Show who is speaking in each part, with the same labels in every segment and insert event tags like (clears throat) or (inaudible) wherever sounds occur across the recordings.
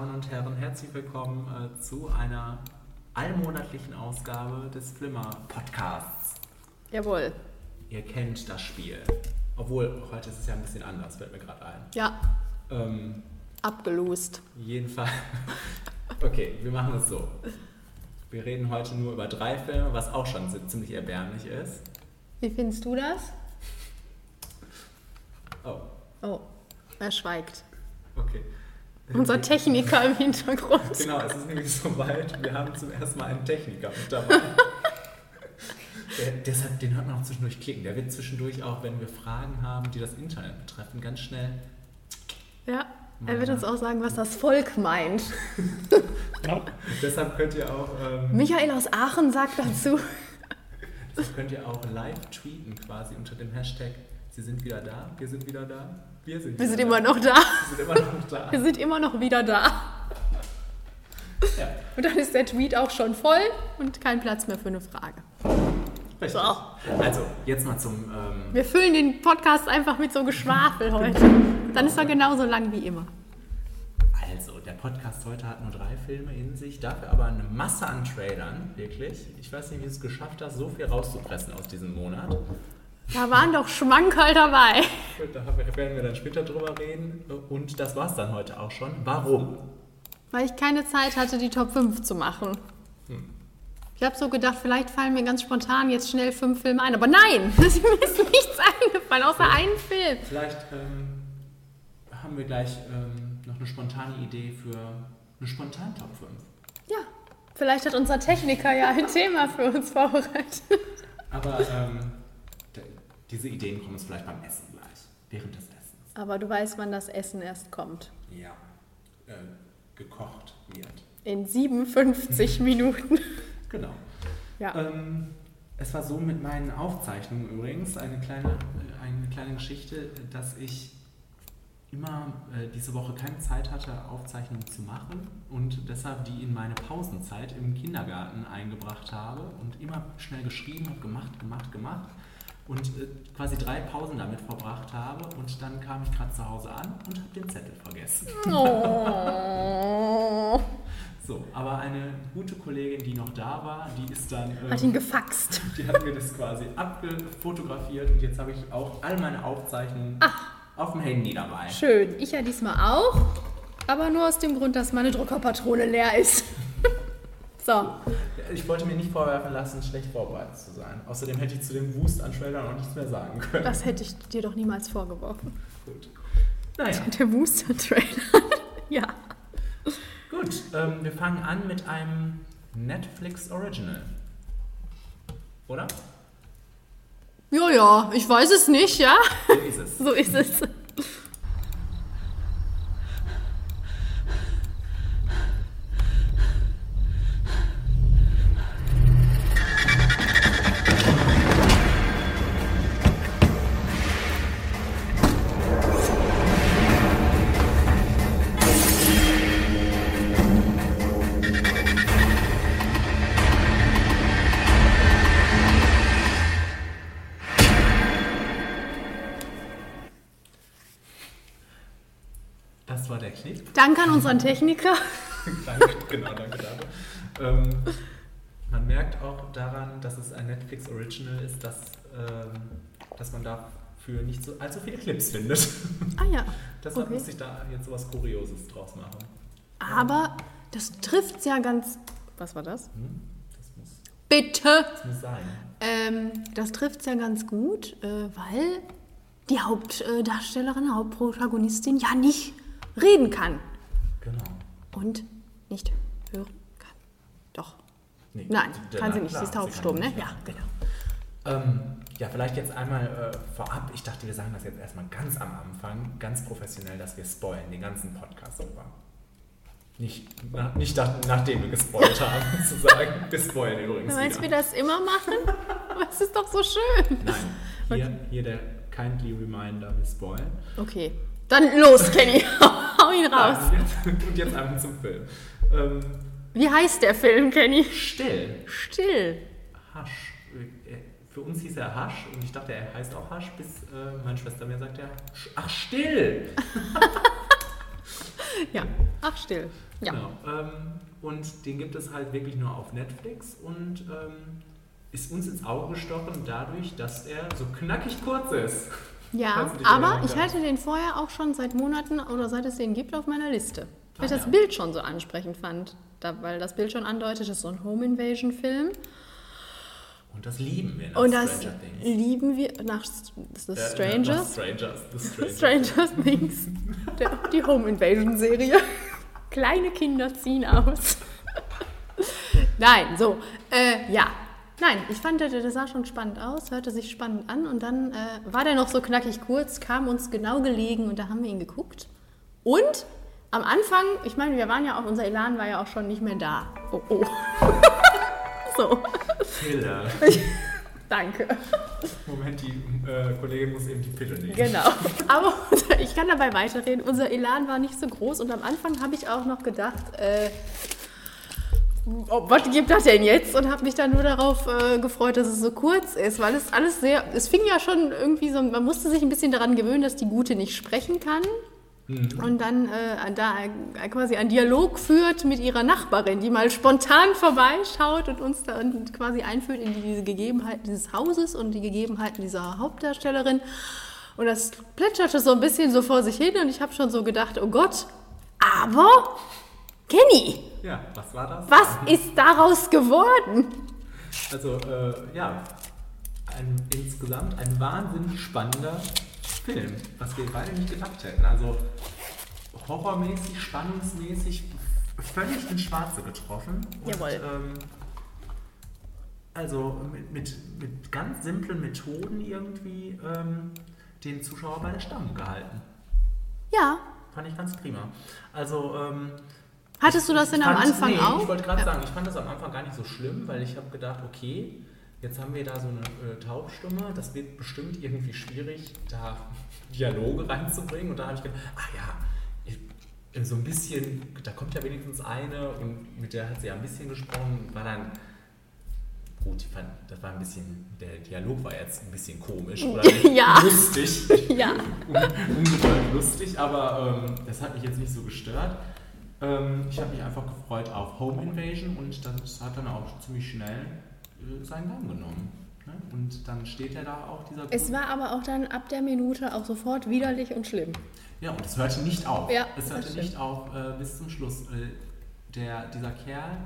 Speaker 1: Damen und Herren, herzlich willkommen äh, zu einer allmonatlichen Ausgabe des Flimmer Podcasts.
Speaker 2: Jawohl.
Speaker 1: Ihr kennt das Spiel. Obwohl, heute ist es ja ein bisschen anders, fällt mir gerade ein.
Speaker 2: Ja,
Speaker 1: Ähm,
Speaker 2: abgelost.
Speaker 1: jedenfalls. (laughs) Okay, wir machen es so. Wir reden heute nur über drei Filme, was auch schon zi- ziemlich erbärmlich ist.
Speaker 2: Wie findest du das?
Speaker 1: Oh,
Speaker 2: Oh, er schweigt.
Speaker 1: okay.
Speaker 2: Unser Techniker im Hintergrund.
Speaker 1: Genau, es ist nämlich soweit. Wir haben zum ersten Mal einen Techniker mit dabei. Der, deshalb, den hört man auch zwischendurch klicken. Der wird zwischendurch auch, wenn wir Fragen haben, die das Internet betreffen, ganz schnell.
Speaker 2: Ja, er wird uns auch sagen, was das Volk meint.
Speaker 1: Deshalb könnt ihr auch, ähm,
Speaker 2: Michael aus Aachen sagt dazu.
Speaker 1: deshalb könnt ihr auch live tweeten quasi unter dem Hashtag. Sie sind wieder da, wir sind wieder da, wir sind
Speaker 2: Wir sind immer noch da.
Speaker 1: Wir sind immer noch da.
Speaker 2: Wir sind immer noch wieder da.
Speaker 1: Ja,
Speaker 2: Und dann ist der Tweet auch schon voll und kein Platz mehr für eine Frage.
Speaker 1: richtig.
Speaker 2: So.
Speaker 1: Also, jetzt mal zum. Ähm,
Speaker 2: Wir füllen den Podcast einfach mit so Geschwafel heute. Dann ist er genauso lang wie immer.
Speaker 1: Also, der Podcast heute hat nur drei Filme in sich, dafür aber eine Masse an Trailern, wirklich. Ich weiß nicht, wie du es geschafft hast, so viel rauszupressen aus diesem Monat.
Speaker 2: Da waren doch Schmankerl dabei.
Speaker 1: Gut, Da werden wir dann später drüber reden. Und das war's dann heute auch schon. Warum?
Speaker 2: Weil ich keine Zeit hatte, die Top 5 zu machen. Ich habe so gedacht, vielleicht fallen mir ganz spontan jetzt schnell fünf Filme ein. Aber nein, (laughs) mir ist nichts eingefallen, außer einen Film.
Speaker 1: Vielleicht ähm, haben wir gleich ähm, noch eine spontane Idee für eine spontan Top 5.
Speaker 2: Ja, vielleicht hat unser Techniker ja ein Thema für uns vorbereitet.
Speaker 1: Aber ähm, diese Ideen kommen uns vielleicht beim Essen gleich, während des Essens.
Speaker 2: Aber du weißt, wann das Essen erst kommt.
Speaker 1: Ja, äh, gekocht wird.
Speaker 2: In 57 (laughs) Minuten.
Speaker 1: Genau.
Speaker 2: Ja.
Speaker 1: Ähm, es war so mit meinen Aufzeichnungen übrigens, eine kleine, äh, eine kleine Geschichte, dass ich immer äh, diese Woche keine Zeit hatte, Aufzeichnungen zu machen und deshalb die in meine Pausenzeit im Kindergarten eingebracht habe und immer schnell geschrieben habe, gemacht, gemacht, gemacht und äh, quasi drei Pausen damit verbracht habe und dann kam ich gerade zu Hause an und habe den Zettel vergessen.
Speaker 2: Oh. (laughs)
Speaker 1: So, aber eine gute Kollegin, die noch da war, die ist dann... ähm,
Speaker 2: Hat ihn gefaxt.
Speaker 1: die hat mir das quasi abgefotografiert und jetzt habe ich auch all meine Aufzeichnungen auf dem Handy dabei.
Speaker 2: Schön. Ich ja diesmal auch. Aber nur aus dem Grund, dass meine Druckerpatrone leer ist. (laughs) so.
Speaker 1: Ich wollte mir nicht vorwerfen lassen, schlecht vorbereitet zu sein. Außerdem hätte ich zu dem Wust an Trailern auch nichts mehr sagen können.
Speaker 2: Das hätte ich dir doch niemals vorgeworfen.
Speaker 1: Gut. Naja,
Speaker 2: Der Booster-Trailer. (laughs) ja.
Speaker 1: gut. Ähm, wir fangen an mit einem Netflix Original. Oder?
Speaker 2: Ja, ja, ich weiß es nicht, ja?
Speaker 1: So ist es.
Speaker 2: So ist es. Danke an unseren Techniker. (laughs)
Speaker 1: genau, danke dafür. Ähm, man merkt auch daran, dass es ein Netflix Original ist, dass, ähm, dass man dafür nicht so allzu viele Clips findet.
Speaker 2: Ah ja. (laughs)
Speaker 1: Deshalb
Speaker 2: Okay.
Speaker 1: muss ich da jetzt sowas Kurioses draus machen.
Speaker 2: Aber das trifft ja ganz. Was war das?
Speaker 1: Hm? Das, muss,
Speaker 2: Bitte!
Speaker 1: das muss sein.
Speaker 2: Ähm, das trifft ja ganz gut, äh, weil die Hauptdarstellerin, Hauptprotagonistin ja nicht reden kann
Speaker 1: Genau.
Speaker 2: und nicht hören kann. Doch.
Speaker 1: Nee,
Speaker 2: Nein, kann sie
Speaker 1: na
Speaker 2: nicht.
Speaker 1: klar,
Speaker 2: sie ist taubstumm, ne? Ja, genau.
Speaker 1: Ähm, ja, vielleicht jetzt einmal äh, vorab. Ich dachte, wir sagen das jetzt erstmal ganz am Anfang, ganz professionell, dass wir spoilen, den ganzen Podcast über. Nicht, nach, nicht nach, nachdem wir gespoilt (laughs) haben, zu sagen, wir spoilen übrigens
Speaker 2: Du meinst, wir
Speaker 1: wieder.
Speaker 2: das immer machen? (laughs) Aber es ist doch so schön.
Speaker 1: Nein, hier, hier der kindly reminder, wir spoilen.
Speaker 2: Okay. Dann los, Kenny. (laughs) Hau ihn raus.
Speaker 1: Ah, jetzt, und jetzt einfach zum Film. Ähm,
Speaker 2: Wie heißt der Film, Kenny?
Speaker 1: still.
Speaker 2: Still.
Speaker 1: Hasch. Für uns hieß er Hasch und ich dachte, er heißt auch Hasch, bis äh, meine Schwester mir sagte, ach still. (laughs)
Speaker 2: Ja, ach still. Ja.
Speaker 1: Genau. Ähm, und den gibt es halt wirklich nur auf Netflix und ähm, ist uns ins Auge gestochen dadurch, dass er so knackig kurz ist.
Speaker 2: Ja, aber ich hatte den vorher auch schon seit Monaten oder seit es den gibt auf meiner Liste. Weil ich
Speaker 1: Ah,
Speaker 2: das
Speaker 1: ja.
Speaker 2: Bild schon so ansprechend fand. Da, weil das Bild schon andeutet, es ist so ein Home Invasion Film.
Speaker 1: Und das lieben wir nach
Speaker 2: Und das
Speaker 1: Stranger Things.
Speaker 2: lieben wir nach The
Speaker 1: Äh,
Speaker 2: Strangers.
Speaker 1: Nach Strangers. The Strangers.
Speaker 2: Stranger Things. Der, die Home Invasion Serie. Kleine Kinder ziehen aus. (laughs) Nein, so. Äh, ja. Nein, ich fand, der, der sah schon spannend aus, hörte sich spannend an und dann äh, war der noch so knackig kurz, kam uns genau gelegen und da haben wir ihn geguckt. Und am Anfang, ich meine, wir waren ja auch, unser Elan war ja auch schon nicht mehr da. Oh, oh. (laughs) so,
Speaker 1: Pille. (laughs)
Speaker 2: danke.
Speaker 1: Moment, die äh, Kollegin muss eben die Pille nehmen.
Speaker 2: Genau. Aber (laughs) ich kann dabei weiterreden. Unser Elan war nicht so groß und am Anfang habe ich auch noch gedacht, äh, oh, was gibt das denn jetzt? Und habe mich dann nur darauf äh, gefreut, dass es so kurz ist, weil es alles sehr, es fing ja schon irgendwie so, man musste sich ein bisschen daran gewöhnen, dass die Gute nicht sprechen kann. Und dann äh, da quasi einen Dialog führt mit ihrer Nachbarin, die mal spontan vorbeischaut und uns dann quasi einführt in diese Gegebenheiten dieses Hauses und die Gegebenheiten dieser Hauptdarstellerin. Und das plätscherte so ein bisschen so vor sich hin und ich habe schon so gedacht, oh Gott, aber Kenny,
Speaker 1: Ja, was war das?
Speaker 2: was ist daraus geworden?
Speaker 1: Also, äh, ja, ein, insgesamt ein wahnsinnig spannender Film, was wir beide nicht gedacht hätten. Also, horrormäßig, spannungsmäßig, völlig ins Schwarze getroffen. Und,
Speaker 2: Jawohl.
Speaker 1: Ähm, also, mit, mit, mit ganz simplen Methoden irgendwie ähm, den Zuschauer bei der Stange gehalten.
Speaker 2: Ja,
Speaker 1: Fand ich ganz prima. Also, ähm,
Speaker 2: hattest du das denn am Anfang
Speaker 1: nee,
Speaker 2: auch?
Speaker 1: Ich wollte gerade
Speaker 2: Ja.
Speaker 1: sagen, ich fand das am Anfang gar nicht so schlimm, weil ich habe gedacht, okay, jetzt haben wir da so eine äh, Taubstumme, das wird bestimmt irgendwie schwierig, da (laughs) Dialoge reinzubringen. Und da habe ich gedacht, ach ja, ich, äh, so ein bisschen, da kommt ja wenigstens eine und mit der hat sie ja ein bisschen gesprochen, war dann. Gut, fand, das war ein bisschen, der Dialog war jetzt ein bisschen komisch oder (laughs)
Speaker 2: Ja.
Speaker 1: lustig (laughs)
Speaker 2: Ja.
Speaker 1: un- ungewollt lustig, aber ähm, das hat mich jetzt nicht so gestört. Ähm, ich habe mich einfach gefreut auf Home Invasion und das hat dann auch ziemlich schnell äh, seinen Gang genommen. Ne? Und dann steht er da auch, dieser
Speaker 2: Es war aber auch dann ab der Minute auch sofort widerlich und schlimm.
Speaker 1: Ja, und es hörte nicht auf.
Speaker 2: Ja,
Speaker 1: es hörte nicht auf äh, bis zum Schluss. Äh, der, dieser Kerl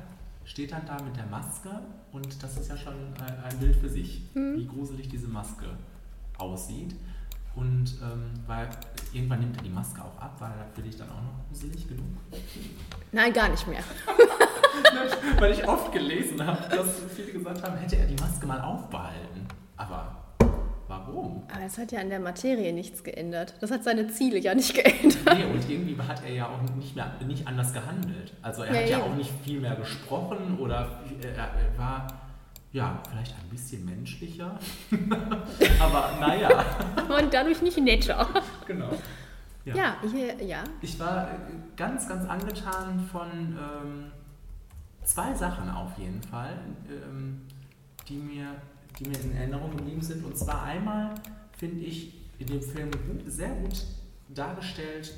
Speaker 1: steht dann da mit der Maske und das ist ja schon ein, ein Bild für sich,
Speaker 2: Mhm.
Speaker 1: wie gruselig diese Maske aussieht. Und ähm, weil irgendwann nimmt er die Maske auch ab, war er für dich dann auch noch gruselig genug?
Speaker 2: Nein, gar nicht mehr. (laughs)
Speaker 1: weil ich oft gelesen habe, dass viele gesagt haben, hätte er die Maske mal aufbehalten. Aber warum?
Speaker 2: Aber es hat ja an der Materie nichts geändert. Das hat seine Ziele ja nicht geändert.
Speaker 1: Nee, und irgendwie hat er ja auch nicht, mehr, nicht anders gehandelt. Also er
Speaker 2: Ja,
Speaker 1: hat ja
Speaker 2: eben.
Speaker 1: auch nicht viel mehr gesprochen oder er, er war ja vielleicht ein bisschen menschlicher. (laughs) Aber naja,
Speaker 2: Und dadurch nicht netter.
Speaker 1: genau. Ja.
Speaker 2: Ja, hier, ja.
Speaker 1: Ich war äh, ganz, ganz angetan von ähm, zwei Sachen auf jeden Fall, ähm, die, mir, die mir in Erinnerung geblieben sind. Und zwar einmal finde ich in dem Film gut, sehr gut dargestellt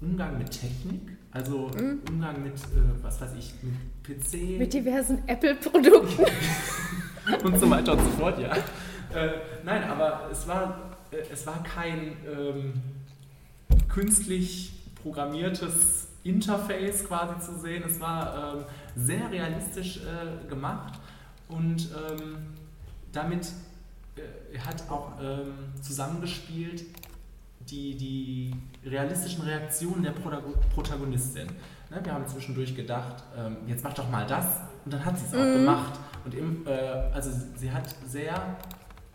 Speaker 1: Umgang mit Technik, also Umgang mit, äh, was weiß ich, mit PC
Speaker 2: Mit diversen Apple-Produkten. (laughs)
Speaker 1: und so weiter und so fort, ja. Äh, nein, aber es war, äh, es war kein ähm, künstlich programmiertes Interface quasi zu sehen. Es war ähm, sehr realistisch äh, gemacht und ähm, damit äh, hat auch ähm, zusammengespielt die, die realistischen Reaktionen der Protago- Protagonistin. Ne, wir haben zwischendurch gedacht, ähm, jetzt mach doch mal das und dann hat sie es auch gemacht. Und im, äh, also sie hat sehr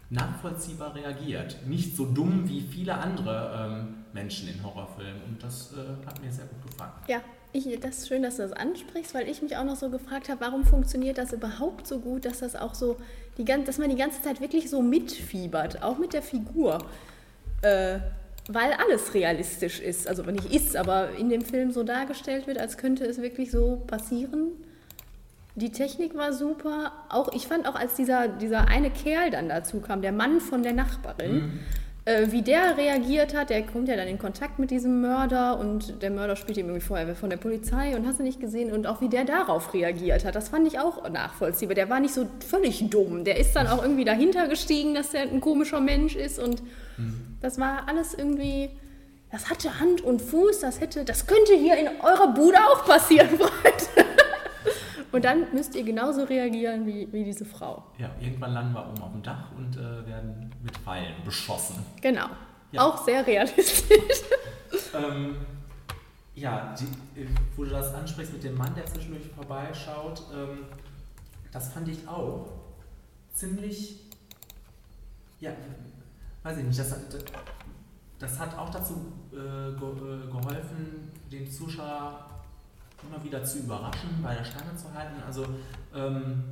Speaker 1: nachvollziehbar reagiert. Nicht so dumm wie viele andere ähm, Menschen in Horrorfilmen. Und das äh, hat mir sehr gut gefallen.
Speaker 2: Ja, ich, das ist schön, dass du das ansprichst, weil ich mich auch noch so gefragt habe, warum funktioniert das überhaupt so gut, dass das auch so, die, dass man die ganze Zeit wirklich so mitfiebert, auch mit der Figur. Äh, weil alles realistisch ist. Also nicht ist, aber in dem Film so dargestellt wird, als könnte es wirklich so passieren. Die Technik war super. Auch ich fand auch, als dieser, dieser eine Kerl dann dazu kam, der Mann von der Nachbarin, äh, wie der reagiert hat, der kommt ja dann in Kontakt mit diesem Mörder und der Mörder spielt ihm irgendwie vorher von der Polizei und hast du nicht gesehen und auch wie der darauf reagiert hat, das fand ich auch nachvollziehbar. Der war nicht so völlig dumm, der ist dann auch irgendwie dahinter gestiegen, dass er ein komischer Mensch ist und mhm. Das war alles irgendwie, das hatte Hand und Fuß, das hätte, das könnte hier in eurer Bude auch passieren, (laughs) Freunde. Und dann müsst ihr genauso reagieren wie, wie diese Frau.
Speaker 1: Ja, irgendwann landen wir oben auf dem Dach und äh, werden mit Pfeilen beschossen.
Speaker 2: Genau. Ja. Auch sehr realistisch. (laughs)
Speaker 1: ähm, ja, die, wo du das ansprichst mit dem Mann, der zwischendurch vorbeischaut, ähm, das fand ich auch ziemlich, ja, weiß ich nicht, das, das hat auch dazu äh, äh geholfen, den Zuschauer immer wieder zu überraschen, bei der Stange zu halten. Also ähm,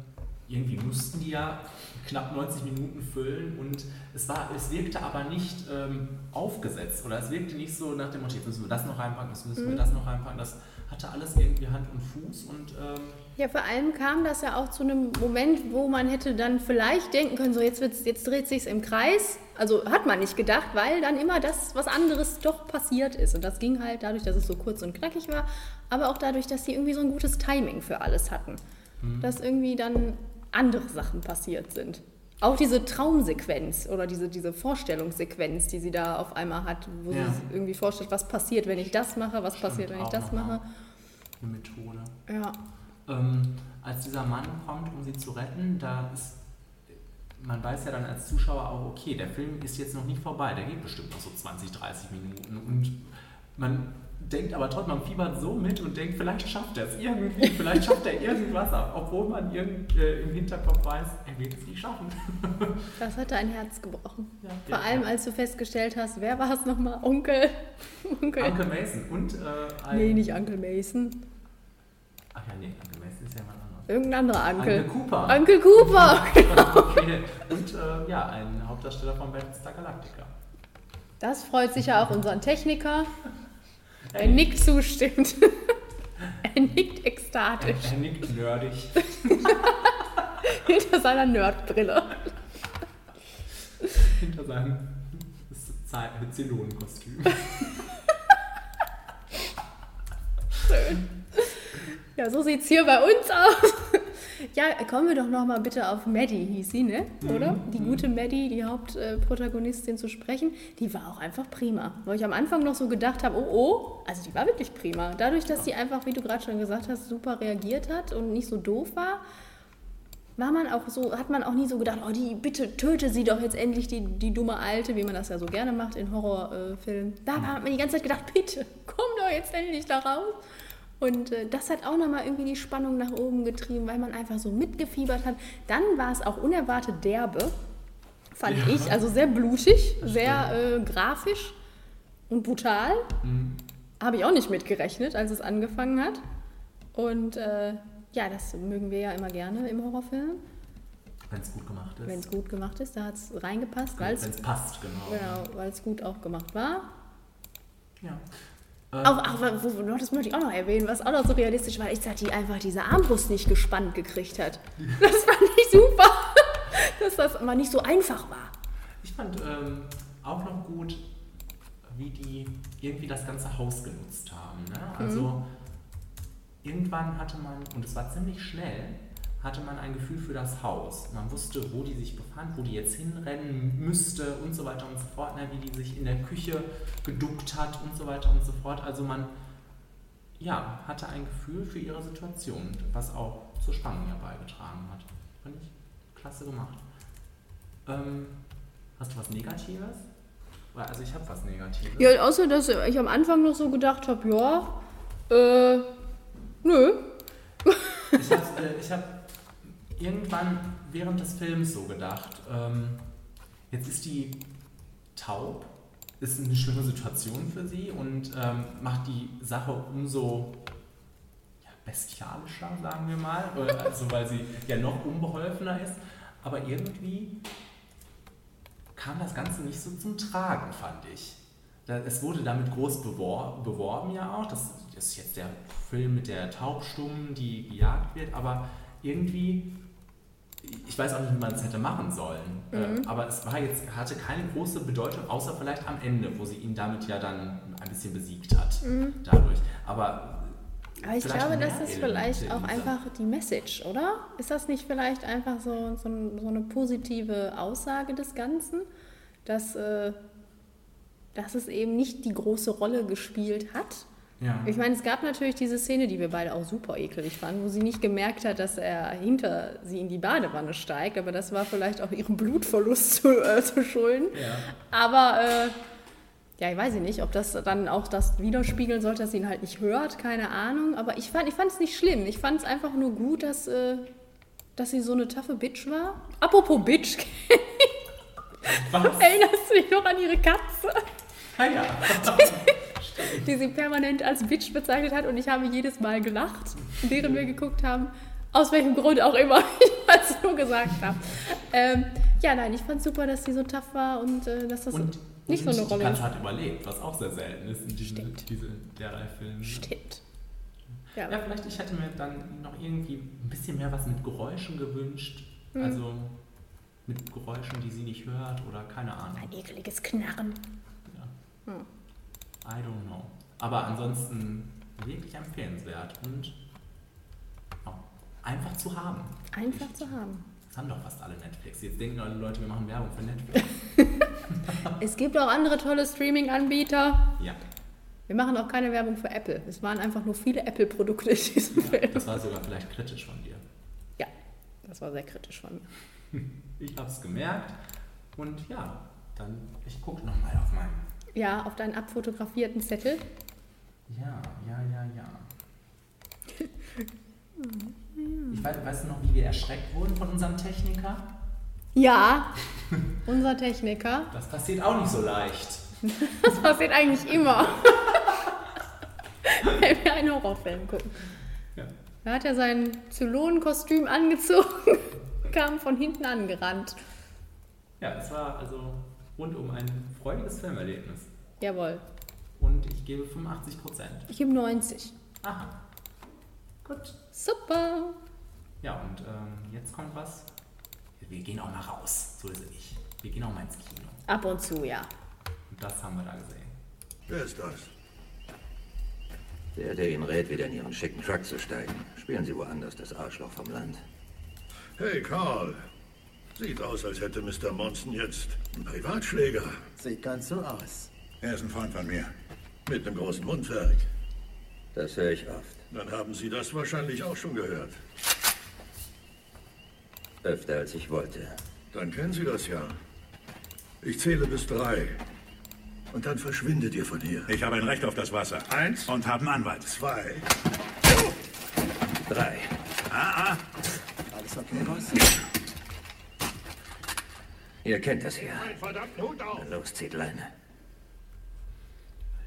Speaker 1: irgendwie mussten die ja knapp 90 Minuten füllen und es, war, es wirkte aber nicht ähm, aufgesetzt oder es wirkte nicht so nach dem Motto, jetzt müssen wir das noch reinpacken, müssen wir mhm. das noch reinpacken. Das hatte alles irgendwie Hand und Fuß und ähm
Speaker 2: ja, vor allem kam das ja auch zu einem Moment, wo man hätte dann vielleicht denken können, so jetzt, wird's, jetzt dreht sich im Kreis. Also hat man nicht gedacht, weil dann immer das, was anderes doch passiert ist. Und das ging halt dadurch, dass es so kurz und knackig war, aber auch dadurch, dass sie irgendwie so ein gutes Timing für alles hatten. Mhm. Dass irgendwie dann andere Sachen passiert sind. Auch diese Traumsequenz oder diese, diese Vorstellungssequenz, die sie da auf einmal hat, wo ja. sie irgendwie vorstellt, was passiert, wenn ich das mache, was Stimmt, passiert, wenn ich das mache.
Speaker 1: Eine Methode.
Speaker 2: Ja.
Speaker 1: Ähm, als dieser Mann kommt, um sie zu retten, da ist, man weiß ja dann als Zuschauer auch, okay, der Film ist jetzt noch nicht vorbei, der geht bestimmt noch so 20, 30 Minuten und man denkt aber trotzdem, man fiebert so mit und denkt, vielleicht schafft er es irgendwie, vielleicht schafft er irgendwas ab, obwohl man irgend, äh, im Hinterkopf weiß, er wird es nicht schaffen. (laughs)
Speaker 2: Das hat dein Herz gebrochen. Ja, Vor allem, als du festgestellt hast, wer war es nochmal? Onkel? (laughs)
Speaker 1: Onkel. Uncle Mason und äh,
Speaker 2: ein... Nee, nicht Onkel Mason.
Speaker 1: Ach ja, nee, Onkel Mason ist ja jemand anderes.
Speaker 2: Irgendein anderer Onkel.
Speaker 1: Onkel Cooper.
Speaker 2: Onkel Cooper, (laughs)
Speaker 1: okay. Und äh, ja, ein Hauptdarsteller von Battlestar Galactica.
Speaker 2: Das freut sicher auch unseren Techniker. Er nickt zustimmt. (laughs) er nickt ekstatisch.
Speaker 1: Er, er nickt nerdig. (laughs)
Speaker 2: Hinter seiner Nerdbrille.
Speaker 1: Hinter seinem Zylonenkostüm.
Speaker 2: Schön. Ja, so sieht es hier bei uns aus. (laughs) Ja, kommen wir doch noch mal bitte auf Maddie, hieß sie, ne? Oder? Mhm. Die gute Maddie, die Hauptprotagonistin zu sprechen, die war auch einfach prima. Weil ich am Anfang noch so gedacht habe, oh oh, also die war wirklich prima. Dadurch, dass sie einfach, wie du gerade schon gesagt hast, super reagiert hat und nicht so doof war, war man auch so, hat man auch nie so gedacht, oh, die, bitte töte sie doch jetzt endlich, die, die dumme Alte, wie man das ja so gerne macht in Horrorfilmen. Da hat man die ganze Zeit gedacht, bitte, komm doch jetzt endlich da raus. Und äh, das hat auch nochmal irgendwie die Spannung nach oben getrieben, weil man einfach so mitgefiebert hat. Dann war es auch unerwartet derbe, fand ja. ich. Also sehr blutig, sehr äh, grafisch und brutal. Mhm. Habe ich auch nicht mitgerechnet, als es angefangen hat. Und äh, ja, das mögen wir ja immer gerne im Horrorfilm.
Speaker 1: Wenn es gut gemacht ist.
Speaker 2: Wenn es gut gemacht ist, da hat es reingepasst.
Speaker 1: Wenn es passt, genau.
Speaker 2: Genau, weil es gut auch gemacht war.
Speaker 1: Ja.
Speaker 2: Ähm, auch, auch, wo, das möchte ich auch noch erwähnen, was auch noch so realistisch war, ist, dass die einfach diese Armbrust nicht gespannt gekriegt hat. (laughs) Das fand ich super, dass das mal nicht so einfach war.
Speaker 1: Ich fand ähm, auch noch gut, wie die irgendwie das ganze Haus genutzt haben. Ne? Also mhm. irgendwann hatte man, und es war ziemlich schnell, hatte man ein Gefühl für das Haus. Man wusste, wo die sich befand, wo die jetzt hinrennen müsste und so weiter und so fort, ne, wie die sich in der Küche geduckt hat und so weiter und so fort. Also man ja, hatte ein Gefühl für ihre Situation, was auch zur Spannung herbeigetragen hat. Fand ich klasse gemacht. Ähm, hast du was Negatives? Also ich habe was Negatives.
Speaker 2: Ja, außer dass ich am Anfang noch so gedacht habe, ja, äh, nö.
Speaker 1: Ich habe äh, hab irgendwann während des Films so gedacht, ähm, jetzt ist die taub, ist eine schlimme Situation für sie und ähm, macht die Sache umso ja, bestialischer, sagen wir mal, (laughs) also weil sie ja noch unbeholfener ist, aber irgendwie kam das Ganze nicht so zum Tragen, fand ich. Es wurde damit groß beworben, beworben ja auch, das ist jetzt der Film mit der Taubstummen, die gejagt wird, aber irgendwie ich weiß auch nicht, wie man es hätte machen sollen. Äh,
Speaker 2: Mhm.
Speaker 1: aber es war jetzt, hatte keine große Bedeutung, außer vielleicht am Ende, wo sie ihn damit ja dann ein bisschen besiegt hat. Dadurch. Aber,
Speaker 2: Aber ich glaube, das ist vielleicht auch einfach die Message, oder? Ist das nicht vielleicht einfach so, so, so eine positive Aussage des Ganzen, dass, äh, dass es eben nicht die große Rolle gespielt hat?
Speaker 1: Ja.
Speaker 2: Ich meine, es gab natürlich diese Szene, die wir beide auch super ekelig fanden, wo sie nicht gemerkt hat, dass er hinter sie in die Badewanne steigt, aber das war vielleicht auch ihrem Blutverlust zu, äh, (laughs) zu schulden.
Speaker 1: ja.
Speaker 2: Aber äh, ja, ich weiß nicht, ob das dann auch das widerspiegeln sollte, dass sie ihn halt nicht hört, keine Ahnung. Aber ich fand es nicht schlimm. Ich fand es einfach nur gut, dass, äh, dass sie so eine taffe Bitch war. Apropos Bitch,
Speaker 1: Was? (laughs)
Speaker 2: erinnerst du dich noch an ihre Katze,
Speaker 1: Ah, ja. (laughs)
Speaker 2: die sie permanent als Bitch bezeichnet hat? Und ich habe jedes Mal gelacht, während wir geguckt haben. Aus welchem Grund auch immer (laughs) ich das so gesagt habe. Ähm, ja, nein, ich fand super, dass sie so tough war und äh, dass das
Speaker 1: Und,
Speaker 2: nicht
Speaker 1: und
Speaker 2: so eine Rolle
Speaker 1: Die Katze hat überlebt, was auch sehr selten ist in diesen,
Speaker 2: Stimmt.
Speaker 1: diese derlei Filmen.
Speaker 2: Stimmt. Ja,
Speaker 1: Ja, vielleicht ich hätte mir dann noch irgendwie ein bisschen mehr was mit Geräuschen gewünscht.
Speaker 2: Hm.
Speaker 1: Also mit Geräuschen, die sie nicht hört oder keine Ahnung.
Speaker 2: ein ekeliges Knarren.
Speaker 1: Ja.
Speaker 2: Hm.
Speaker 1: I don't know. Aber ansonsten wirklich empfehlenswert und ja, einfach zu haben.
Speaker 2: Einfach zu haben.
Speaker 1: Das haben doch fast alle Netflix. Jetzt denken alle Leute, wir machen Werbung für Netflix. (laughs) (laughs)
Speaker 2: Es gibt auch andere tolle Streaming-Anbieter.
Speaker 1: ja,
Speaker 2: Wir machen auch keine Werbung für Apple. Es waren einfach nur viele Apple-Produkte in diesem
Speaker 1: ja,
Speaker 2: Film.
Speaker 1: das war sogar vielleicht kritisch von dir.
Speaker 2: Ja, das war sehr kritisch von mir. (laughs)
Speaker 1: Ich habe es gemerkt und ja, dann ich gucke nochmal auf meinen.
Speaker 2: Ja, auf deinen abfotografierten Zettel.
Speaker 1: Ja, ja, ja, ja. (laughs) Ich weiß, weißt du noch, wie wir erschreckt wurden von unserem Techniker?
Speaker 2: Ja, (laughs) unser Techniker.
Speaker 1: Das passiert auch nicht so leicht. (laughs)
Speaker 2: Das passiert eigentlich immer. Wenn wir einen Horrorfilm gucken.
Speaker 1: Ja.
Speaker 2: Da hat er sein Zylonenkostüm angezogen, kam von hinten angerannt.
Speaker 1: ja, es war also rundum ein freudiges Filmerlebnis.
Speaker 2: Jawohl.
Speaker 1: Und ich gebe 85 Prozent.
Speaker 2: Ich gebe 90.
Speaker 1: Aha. Gut.
Speaker 2: Super.
Speaker 1: Ja, und ähm, jetzt kommt was. Wir gehen auch mal raus. So ist es nicht. Wir gehen auch mal ins Kino.
Speaker 2: Ab und zu, ja.
Speaker 1: Und das haben wir da gesehen.
Speaker 3: Wer ist das?
Speaker 4: Der, der Ihnen rät, wieder in Ihren schicken Truck zu steigen. Spielen Sie woanders, das Arschloch vom Land.
Speaker 3: Hey, Carl. Sieht aus, als hätte Mr. Monson jetzt einen Privatschläger.
Speaker 5: Sieht ganz so aus.
Speaker 3: Er ist ein Freund von mir. Mit einem großen Mundwerk.
Speaker 4: Das höre ich oft.
Speaker 3: Dann haben Sie das wahrscheinlich auch schon gehört.
Speaker 4: Öfter als ich wollte.
Speaker 3: Dann kennen Sie das ja. Ich zähle bis drei. Und dann verschwindet ihr von hier.
Speaker 6: Ich habe ein Recht auf das Wasser.
Speaker 3: Eins,
Speaker 6: Und habe einen Anwalt.
Speaker 3: zwei.
Speaker 4: Drei.
Speaker 5: Alles okay, Boss?
Speaker 4: Ihr kennt das hier.
Speaker 3: Verdammten Hut auf!
Speaker 4: Los, zieht Leine.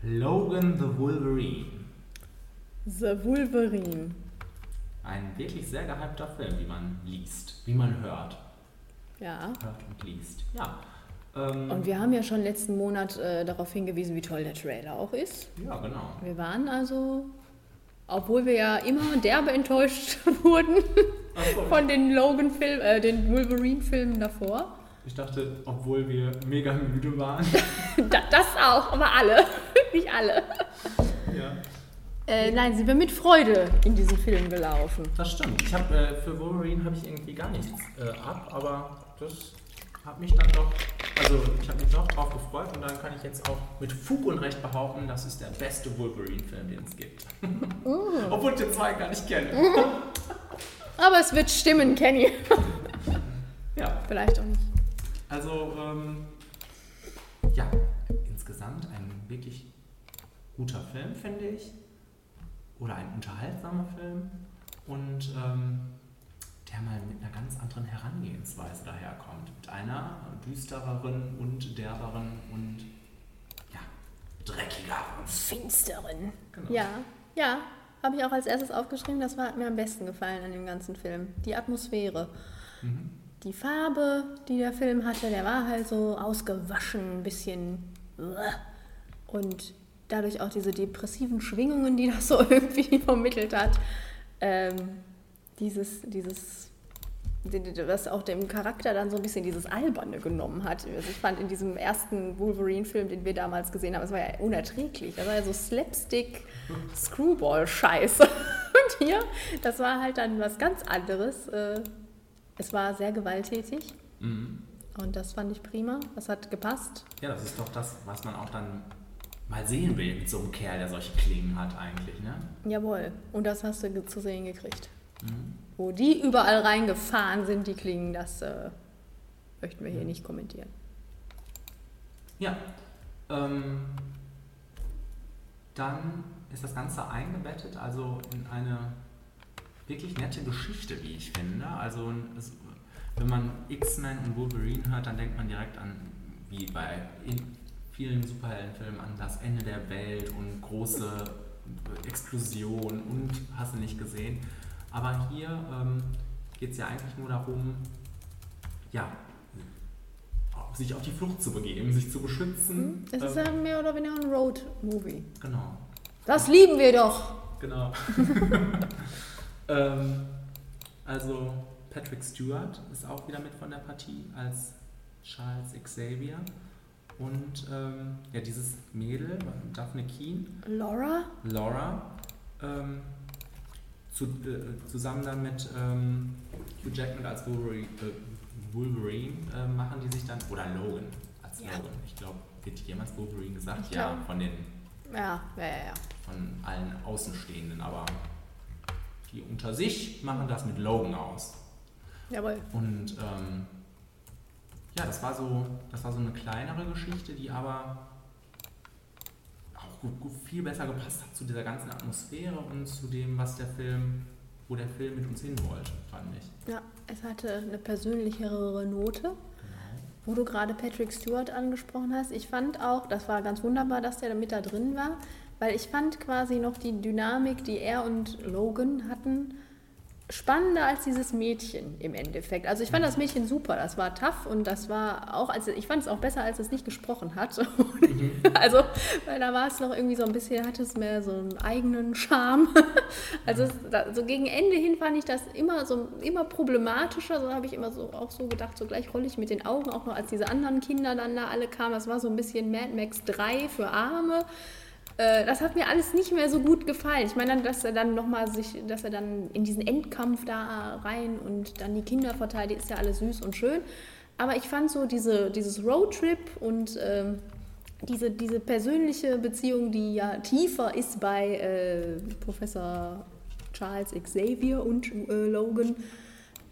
Speaker 1: Logan the Wolverine.
Speaker 2: The Wolverine.
Speaker 1: Ein wirklich sehr gehypter Film, wie man liest, wie man hört.
Speaker 2: Ja.
Speaker 1: Hört und liest. Ja. Ähm,
Speaker 2: Und wir haben ja schon letzten Monat äh, darauf hingewiesen, wie toll der Trailer auch ist.
Speaker 1: ja, genau.
Speaker 2: Wir waren also, obwohl wir ja immer derbe enttäuscht (laughs) wurden von den Logan-Filmen, äh, den Wolverine-Filmen davor.
Speaker 1: Ich dachte, obwohl wir mega müde waren. (laughs)
Speaker 2: Da, das auch, aber alle. Nicht alle.
Speaker 1: ja.
Speaker 2: Äh, nein, sind wir mit Freude in diesen Film gelaufen.
Speaker 1: Das stimmt. Ich habe äh, für Wolverine habe ich irgendwie gar nichts äh, ab, aber das hat mich dann doch, also ich habe mich doch drauf gefreut und dann kann ich jetzt auch mit Fug und Recht behaupten, das ist der beste Wolverine-Film, den es gibt. (laughs) Obwohl ich den zwei gar nicht kenne. (laughs)
Speaker 2: Aber es wird stimmen, Kenny. (laughs)
Speaker 1: ja,
Speaker 2: Vielleicht auch nicht.
Speaker 1: also ähm, ja, insgesamt ein wirklich guter Film, finde ich. Oder ein unterhaltsamer Film. Und ähm, der mal mit einer ganz anderen Herangehensweise daherkommt. Mit einer düstereren und derberen und ja, dreckigeren.
Speaker 2: Finsteren.
Speaker 1: Genau.
Speaker 2: Ja, ja. Habe ich auch als erstes aufgeschrieben. Das war, hat mir am besten gefallen an dem ganzen Film. Die Atmosphäre. Die Farbe, die der Film hatte, der war halt so ausgewaschen, ein bisschen. Und dadurch auch diese depressiven Schwingungen, die (laughs) das so irgendwie vermittelt hat. Ähm, dieses, dieses was auch dem Charakter dann so ein bisschen dieses Alberne genommen hat. Also ich fand in diesem ersten Wolverine-Film, den wir damals gesehen haben, das war ja unerträglich. Das war ja so Slapstick, Screwball-Scheiße. (laughs) Und hier, das war halt dann was ganz anderes. Äh, Es war sehr gewalttätig. Und das fand ich prima. Das hat gepasst.
Speaker 1: Ja, das ist doch das, was man auch dann mal sehen will mit so einem Kerl, der solche Klingen hat eigentlich, ne?
Speaker 2: Jawohl. Und das hast du zu sehen gekriegt. Wo die überall reingefahren sind, die Klingen, das äh, möchten wir hier nicht kommentieren.
Speaker 1: Ja. Ähm, dann ist das Ganze eingebettet, also in eine wirklich nette Geschichte, wie ich finde. Also es, wenn man X-Men und Wolverine hört, dann denkt man direkt an, wie bei in vielen Superheldenfilmen, an das Ende der Welt und große Explosionen und hast du nicht gesehen. Aber hier ähm, geht es ja eigentlich nur darum, ja, sich auf die Flucht zu begeben, sich zu beschützen.
Speaker 2: Es ist
Speaker 1: Ähm,
Speaker 2: ja mehr oder weniger ein Road-Movie.
Speaker 1: genau.
Speaker 2: Das lieben wir doch.
Speaker 1: Genau. (laughs) ähm, also Patrick Stewart ist auch wieder mit von der Partie als Charles Xavier. Und ähm, ja, dieses Mädel, Daphne Keen,
Speaker 2: Laura?
Speaker 1: Laura, ähm, zu, äh, zusammen dann mit ähm, Hugh Jackman als Wolverine, äh, Wolverine äh, machen die sich dann, oder Logan als
Speaker 2: Ja.
Speaker 1: Logan. Ich glaube, wird jemals Wolverine gesagt? Ja, von den
Speaker 2: Ja, ja, ja. ja.
Speaker 1: von allen Außenstehenden, aber die unter sich machen das mit Logan aus.
Speaker 2: Jawohl.
Speaker 1: Und ähm, ja, das war so, das war so eine kleinere Geschichte, die aber auch gut, gut, viel besser gepasst hat zu dieser ganzen Atmosphäre und zu dem, was der Film, wo der Film mit uns hin wollte, fand ich.
Speaker 2: Ja, es hatte eine persönlichere Note. Wo du gerade Patrick Stewart angesprochen hast, ich fand auch, das war ganz wunderbar, dass der mit da drin war, weil ich fand quasi noch die Dynamik, die er und Logan hatten, spannender als dieses Mädchen im Endeffekt. Also ich fand das Mädchen super, das war tough und das war auch, also ich fand es auch besser, als es nicht gesprochen hat. (laughs) also, weil da war es noch irgendwie so ein bisschen, hatte es mehr so einen eigenen Charme. (laughs) Also es, da, so gegen Ende hin fand ich das immer so immer problematischer. So habe ich immer so auch so gedacht, so gleich rolle ich mit den Augen, auch noch als diese anderen Kinder dann da alle kamen. Das war so ein bisschen Mad Max 3 für Arme. Äh, Das hat mir alles nicht mehr so gut gefallen. Ich meine, dass er dann nochmal sich, dass er dann in diesen Endkampf da rein und dann die Kinder verteidigt, ist ja alles süß und schön. Aber ich fand so diese, dieses Roadtrip und ähm, diese, diese persönliche Beziehung, die ja tiefer ist bei äh, Professor Charles Xavier und äh, Logan,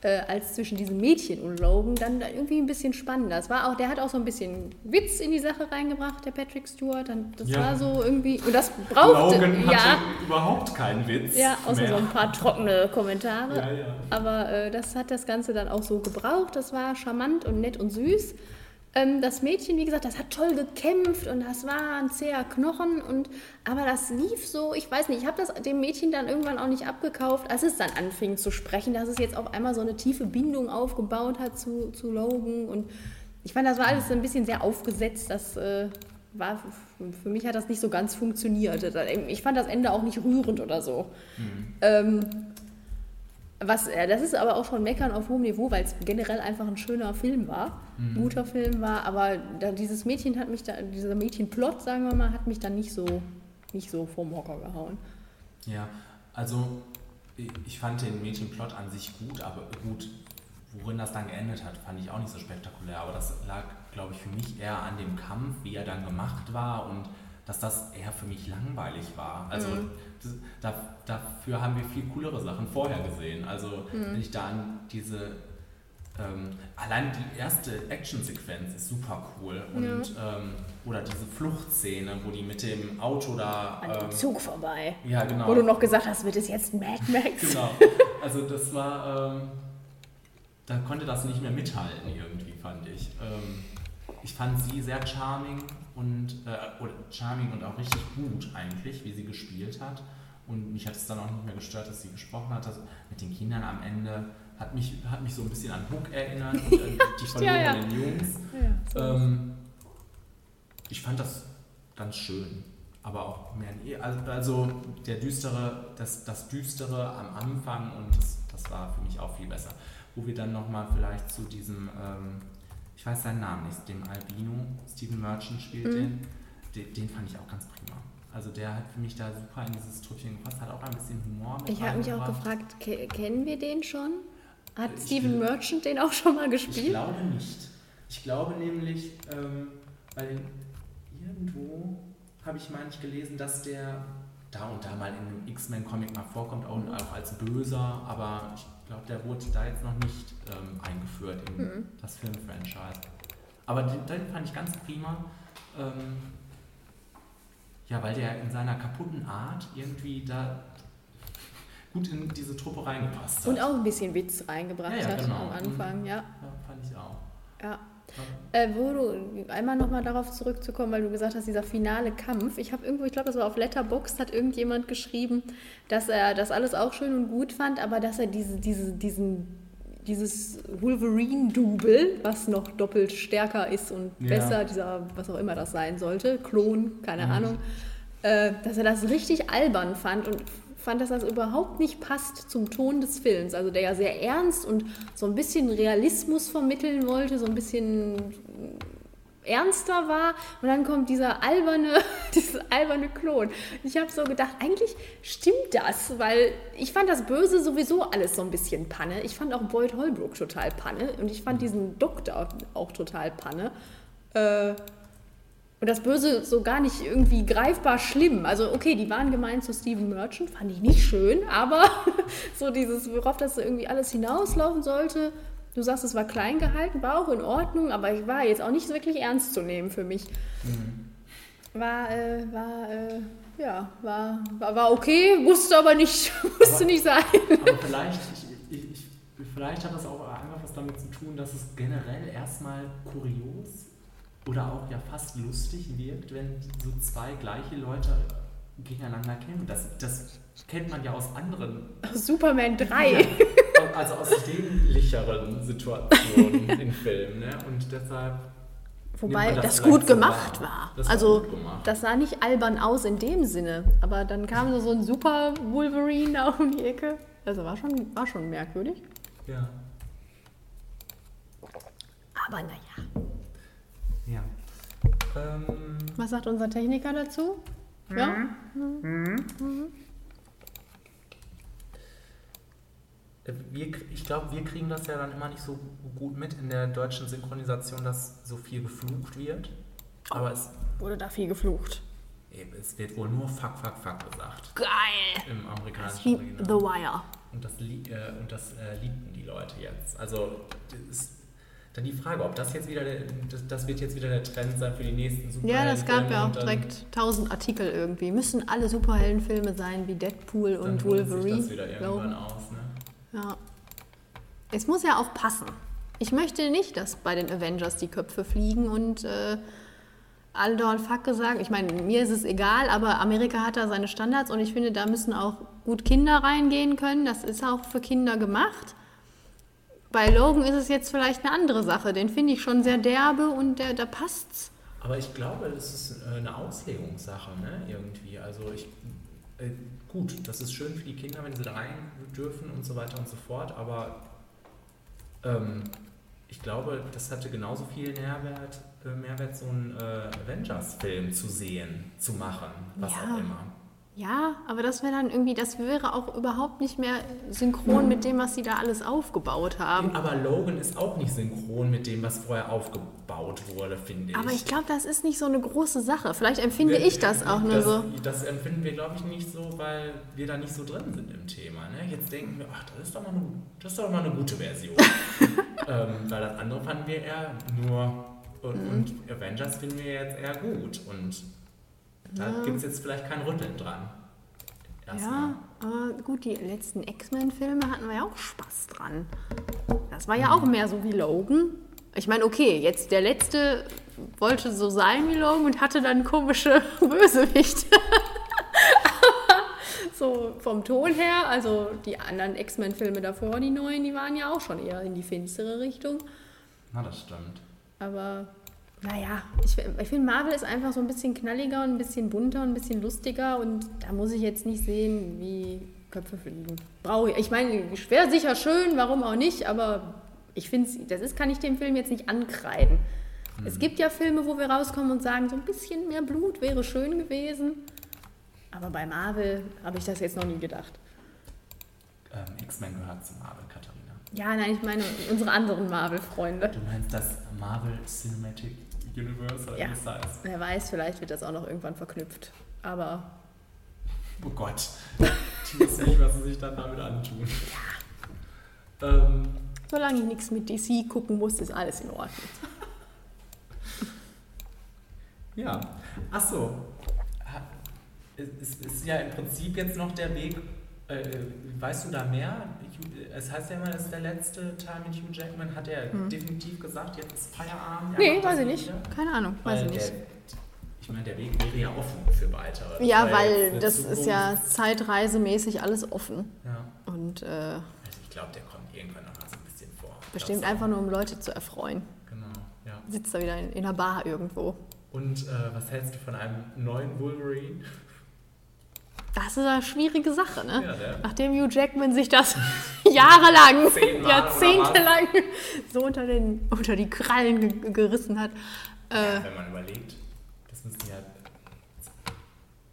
Speaker 2: äh, als zwischen diesem Mädchen und Logan, dann irgendwie ein bisschen spannender. Es war auch, der hat auch so ein bisschen Witz in die Sache reingebracht, der Patrick Stewart. Dann, das
Speaker 1: Ja.
Speaker 2: war so irgendwie, und das brauchte,
Speaker 1: Logan hatte
Speaker 2: ja,
Speaker 1: überhaupt keinen Witz.
Speaker 2: ja, außer
Speaker 1: mehr.
Speaker 2: so ein paar trockene Kommentare.
Speaker 1: Ja, ja.
Speaker 2: Aber äh, das hat das Ganze dann auch so gebraucht. Das war charmant und nett und süß. Ähm, das Mädchen, wie gesagt, das hat toll gekämpft und das war ein zäher Knochen. Und, aber das lief so, ich weiß nicht, ich habe das dem Mädchen dann irgendwann auch nicht abgekauft, als es dann anfing zu sprechen, dass es jetzt auf einmal so eine tiefe Bindung aufgebaut hat zu, zu Logan. Und ich fand, das war alles ein bisschen sehr aufgesetzt. Das äh, war, für mich hat das nicht so ganz funktioniert. Ich fand das Ende auch nicht rührend oder so. Ähm, was, äh, das ist aber auch schon Meckern auf hohem Niveau, weil es generell einfach ein schöner Film war, ein guter Film war, aber da, dieses Mädchen hat mich da, dieser Mädchenplot, sagen wir mal, hat mich dann nicht so, nicht so vom Hocker gehauen.
Speaker 1: Ja, also ich ich fand den Mädchenplot an sich gut, aber gut, worin das dann geendet hat, fand ich auch nicht so spektakulär. Aber das lag, glaube ich, für mich eher an dem Kampf, wie er dann gemacht war und dass das eher für mich langweilig war. Also das, da, dafür haben wir viel coolere Sachen vorher gesehen. Also wenn ich da an diese ähm, allein die erste Actionsequenz ist super cool und ähm, oder diese Fluchtszene, wo die mit dem Auto da
Speaker 2: An dem
Speaker 1: ähm,
Speaker 2: Zug vorbei.
Speaker 1: ja genau
Speaker 2: Wo du noch gesagt hast, wird es jetzt Mad Max? (laughs)
Speaker 1: Genau. Also das war, ähm, da konnte das nicht mehr mithalten irgendwie, fand ich. Ähm, ich fand sie sehr charming und äh, oder charming und auch richtig gut eigentlich, wie sie gespielt hat. Und mich hat es dann auch nicht mehr gestört, dass sie gesprochen hat. Also mit den Kindern am Ende hat mich, hat mich so ein bisschen an Hook erinnert und an (laughs) die
Speaker 2: Ja, ja.
Speaker 1: verlorenen Jungs.
Speaker 2: Ja.
Speaker 1: Ähm, ich fand das ganz schön, aber auch mehr. nee, Also, also der düstere, das, das Düstere am Anfang und das, das war für mich auch viel besser. wo wir dann nochmal vielleicht zu diesem, ähm, ich weiß seinen Namen nicht, dem Albino, Stephen Merchant spielt
Speaker 2: Mhm.
Speaker 1: den, den, den fand ich auch ganz prima. Also der hat für mich da super in dieses Trüppchen gepasst, hat auch ein bisschen Humor mit
Speaker 2: Ich habe mich auch gefragt, ke kennen wir den schon? Hat
Speaker 1: Ich
Speaker 2: Steven Merchant den auch schon mal
Speaker 1: Ich
Speaker 2: gespielt?
Speaker 1: glaube nicht. Ich glaube nämlich, ähm, weil irgendwo habe ich, meine ich, gelesen, dass der da und da mal in einem X-Men-Comic mal vorkommt, auch,
Speaker 2: Mhm.
Speaker 1: auch als Böser, aber ich glaube, der wurde da jetzt noch nicht ähm, eingeführt in
Speaker 2: Mhm.
Speaker 1: das Filmfranchise. Aber den, den fand ich ganz prima. Ähm, ja, weil der in seiner kaputten Art irgendwie da gut in diese Truppe reingepasst hat.
Speaker 2: Und auch ein bisschen Witz reingebracht
Speaker 1: Ja, ja,
Speaker 2: hat
Speaker 1: genau.
Speaker 2: am Anfang, ja.
Speaker 1: Ja, fand ich auch.
Speaker 2: ja. Äh, wo du einmal nochmal darauf zurückzukommen, weil du gesagt hast, dieser finale Kampf. Ich habe irgendwo, ich glaube, das war auf Letterboxd, hat irgendjemand geschrieben, dass er das alles auch schön und gut fand, aber dass er diese, diese, diesen, dieses Wolverine-Double, was noch doppelt stärker ist und
Speaker 1: Ja.
Speaker 2: besser, dieser, was auch immer das sein sollte, Klon, keine
Speaker 1: Mhm.
Speaker 2: Ahnung, äh, dass er das richtig albern fand und fand, dass das überhaupt nicht passt zum Ton des Films. Also der ja sehr ernst und so ein bisschen Realismus vermitteln wollte, so ein bisschen ernster war und dann kommt dieser alberne, (laughs) dieses alberne Klon. Ich habe so gedacht, eigentlich stimmt das, weil ich fand das Böse sowieso alles so ein bisschen Panne. Ich fand auch Boyd Holbrook total Panne und ich fand diesen Doktor auch total Panne. Äh, und das Böse so gar nicht irgendwie greifbar schlimm. Also okay, die waren gemeint zu Stephen Merchant, fand ich nicht schön, aber (laughs) so dieses, worauf das irgendwie alles hinauslaufen sollte. Du sagst, es war klein gehalten, war auch in Ordnung, aber ich war jetzt auch nicht wirklich ernst zu nehmen für mich. War, äh, war, äh, ja, war, war, war okay, musste aber nicht, (laughs) musste
Speaker 1: Aber-
Speaker 2: nicht sein. (laughs)
Speaker 1: Aber vielleicht, ich, ich, ich, vielleicht hat das auch einfach was damit zu tun, dass es generell erstmal kurios oder auch ja fast lustig wirkt, wenn so zwei gleiche Leute gegeneinander kämpfen. Das, das kennt man ja aus anderen,
Speaker 2: Superman 3. (laughs)
Speaker 1: also aus dämlicheren Situationen in Filmen. Ne? Und deshalb.
Speaker 2: Wobei das,
Speaker 1: vielleicht
Speaker 2: gut gemacht war.
Speaker 1: Das war
Speaker 2: also
Speaker 1: gemacht.
Speaker 2: das sah nicht albern aus in dem Sinne, aber dann kam so, so ein super Wolverine da um die Ecke. Also war schon, war schon merkwürdig.
Speaker 1: Ja.
Speaker 2: Aber naja.
Speaker 1: Ähm,
Speaker 2: Was sagt unser Techniker dazu? Ja?
Speaker 1: Wir, ich glaube, wir kriegen das ja dann immer nicht so gut mit in der deutschen Synchronisation, dass so viel geflucht wird. Aber es,
Speaker 2: Wurde da viel geflucht.
Speaker 1: eben, es wird wohl nur Fuck, Fuck, Fuck gesagt
Speaker 2: Geil!
Speaker 1: im amerikanischen Original.
Speaker 2: The Wire.
Speaker 1: Und das, äh, und das äh, liebten die Leute jetzt. Also das ist dann die Frage, ob das jetzt wieder der, das, das wird jetzt wieder der Trend sein für die nächsten Superhelden.
Speaker 2: Ja, das gab ja auch direkt tausend Artikel irgendwie. Müssen alle Superheldenfilme sein wie Deadpool und Wolverine.
Speaker 1: das wieder irgendwann
Speaker 2: glaube.
Speaker 1: aus, ne?
Speaker 2: Ja. Es muss ja auch passen. Ich möchte nicht, dass bei den Avengers die Köpfe fliegen und äh, alle dauernd Facke sagen. Ich meine, mir ist es egal, aber Amerika hat da seine Standards und ich finde, da müssen auch gut Kinder reingehen können. Das ist auch für Kinder gemacht. Bei Logan ist es jetzt vielleicht eine andere Sache. Den finde ich schon sehr derbe und der, da passt's.
Speaker 1: Aber ich glaube, das ist äh, eine Auslegungssache, ne? Irgendwie. Also ich äh, gut, das ist schön für die Kinder, wenn sie da rein dürfen und so weiter und so fort, aber ähm, ich glaube, das hatte genauso viel Mehrwert, äh, Mehrwert so einen äh, Avengers-Film zu sehen, zu machen, was
Speaker 2: Ja.
Speaker 1: auch immer.
Speaker 2: Ja, aber das wäre dann irgendwie, das wäre auch überhaupt nicht mehr synchron mit dem, was sie da alles aufgebaut haben.
Speaker 1: Aber Logan ist auch nicht synchron mit dem, was vorher aufgebaut wurde, finde ich.
Speaker 2: Aber ich glaube, das ist nicht so eine große Sache. Vielleicht empfinde ich das auch nur
Speaker 1: das,
Speaker 2: so.
Speaker 1: Das empfinden wir, glaube ich, nicht so, weil wir da nicht so drin sind im Thema. Ne? Jetzt denken wir, ach, das ist doch mal eine, das ist doch mal eine gute Version. (laughs) ähm, weil das andere fanden wir eher nur. Und,
Speaker 2: Mhm.
Speaker 1: und Avengers finden wir jetzt eher gut. Und da gibt es jetzt vielleicht kein Rütteln dran. Erstmal.
Speaker 2: Ja, aber gut, die letzten X-Men-Filme hatten wir ja auch Spaß dran. Das war ja auch mehr so wie Logan. Ich meine, okay, jetzt der letzte wollte so sein wie Logan und hatte dann komische (laughs) Bösewichte. Aber so vom Ton her, also die anderen X-Men-Filme davor, die neuen, die waren ja auch schon eher in die finstere Richtung.
Speaker 1: Na, das stimmt.
Speaker 2: Aber naja, ich, ich finde, Marvel ist einfach so ein bisschen knalliger und ein bisschen bunter und ein bisschen lustiger und da muss ich jetzt nicht sehen, wie Köpfe fliegen. Brauche ich. Ich meine, wäre sicher schön, warum auch nicht, aber ich finde, das ist, kann ich dem Film jetzt nicht ankreiden. Es gibt ja Filme, wo wir rauskommen und sagen, so ein bisschen mehr Blut wäre schön gewesen. Aber bei Marvel habe ich das jetzt noch nie gedacht.
Speaker 1: Ähm, X-Men gehört zu Marvel, Katharina.
Speaker 2: Ja, nein, ich meine unsere anderen Marvel-Freunde.
Speaker 1: Du meinst das Marvel Cinematic Universe oder
Speaker 2: Ja.
Speaker 1: heißt?
Speaker 2: Wer weiß, vielleicht wird das auch noch irgendwann verknüpft. Aber
Speaker 1: Oh Gott. Die wissen nicht, was sie sich dann damit antun. Ähm,
Speaker 2: solange ich nichts mit DC gucken muss, ist alles in Ordnung.
Speaker 1: ja. Achso. Es ist ja im Prinzip jetzt noch der Weg. Äh, weißt du da mehr? Es heißt ja immer, das ist der letzte Teil mit Hugh Jackman. Hat er definitiv gesagt, jetzt ist Feierabend? Er
Speaker 2: Nee, weiß ich nicht.
Speaker 1: wieder?
Speaker 2: Keine Ahnung, weiß
Speaker 1: Weil
Speaker 2: ich nicht.
Speaker 1: Ich meine, der Weg wäre ja offen für weitere.
Speaker 2: Ja, weil
Speaker 1: eine
Speaker 2: das ist
Speaker 1: Zukunft.
Speaker 2: ja zeitreisemäßig alles offen.
Speaker 1: ja.
Speaker 2: Und äh,
Speaker 1: Also ich glaube, der kommt irgendwann noch mal so ein bisschen vor.
Speaker 2: bestimmt einfach nur, um Leute zu erfreuen.
Speaker 1: Genau, ja.
Speaker 2: Sitzt da wieder in, in einer Bar irgendwo.
Speaker 1: Und äh, was hältst du von einem neuen Wolverine?
Speaker 2: Das ist eine schwierige Sache, ne?
Speaker 1: Ja, der-
Speaker 2: Nachdem Hugh Jackman sich das (laughs) jahrelang, jahrzehntelang so unter, den, unter die Krallen ge gerissen hat. Äh,
Speaker 1: Wenn man überlegt, das müssen ja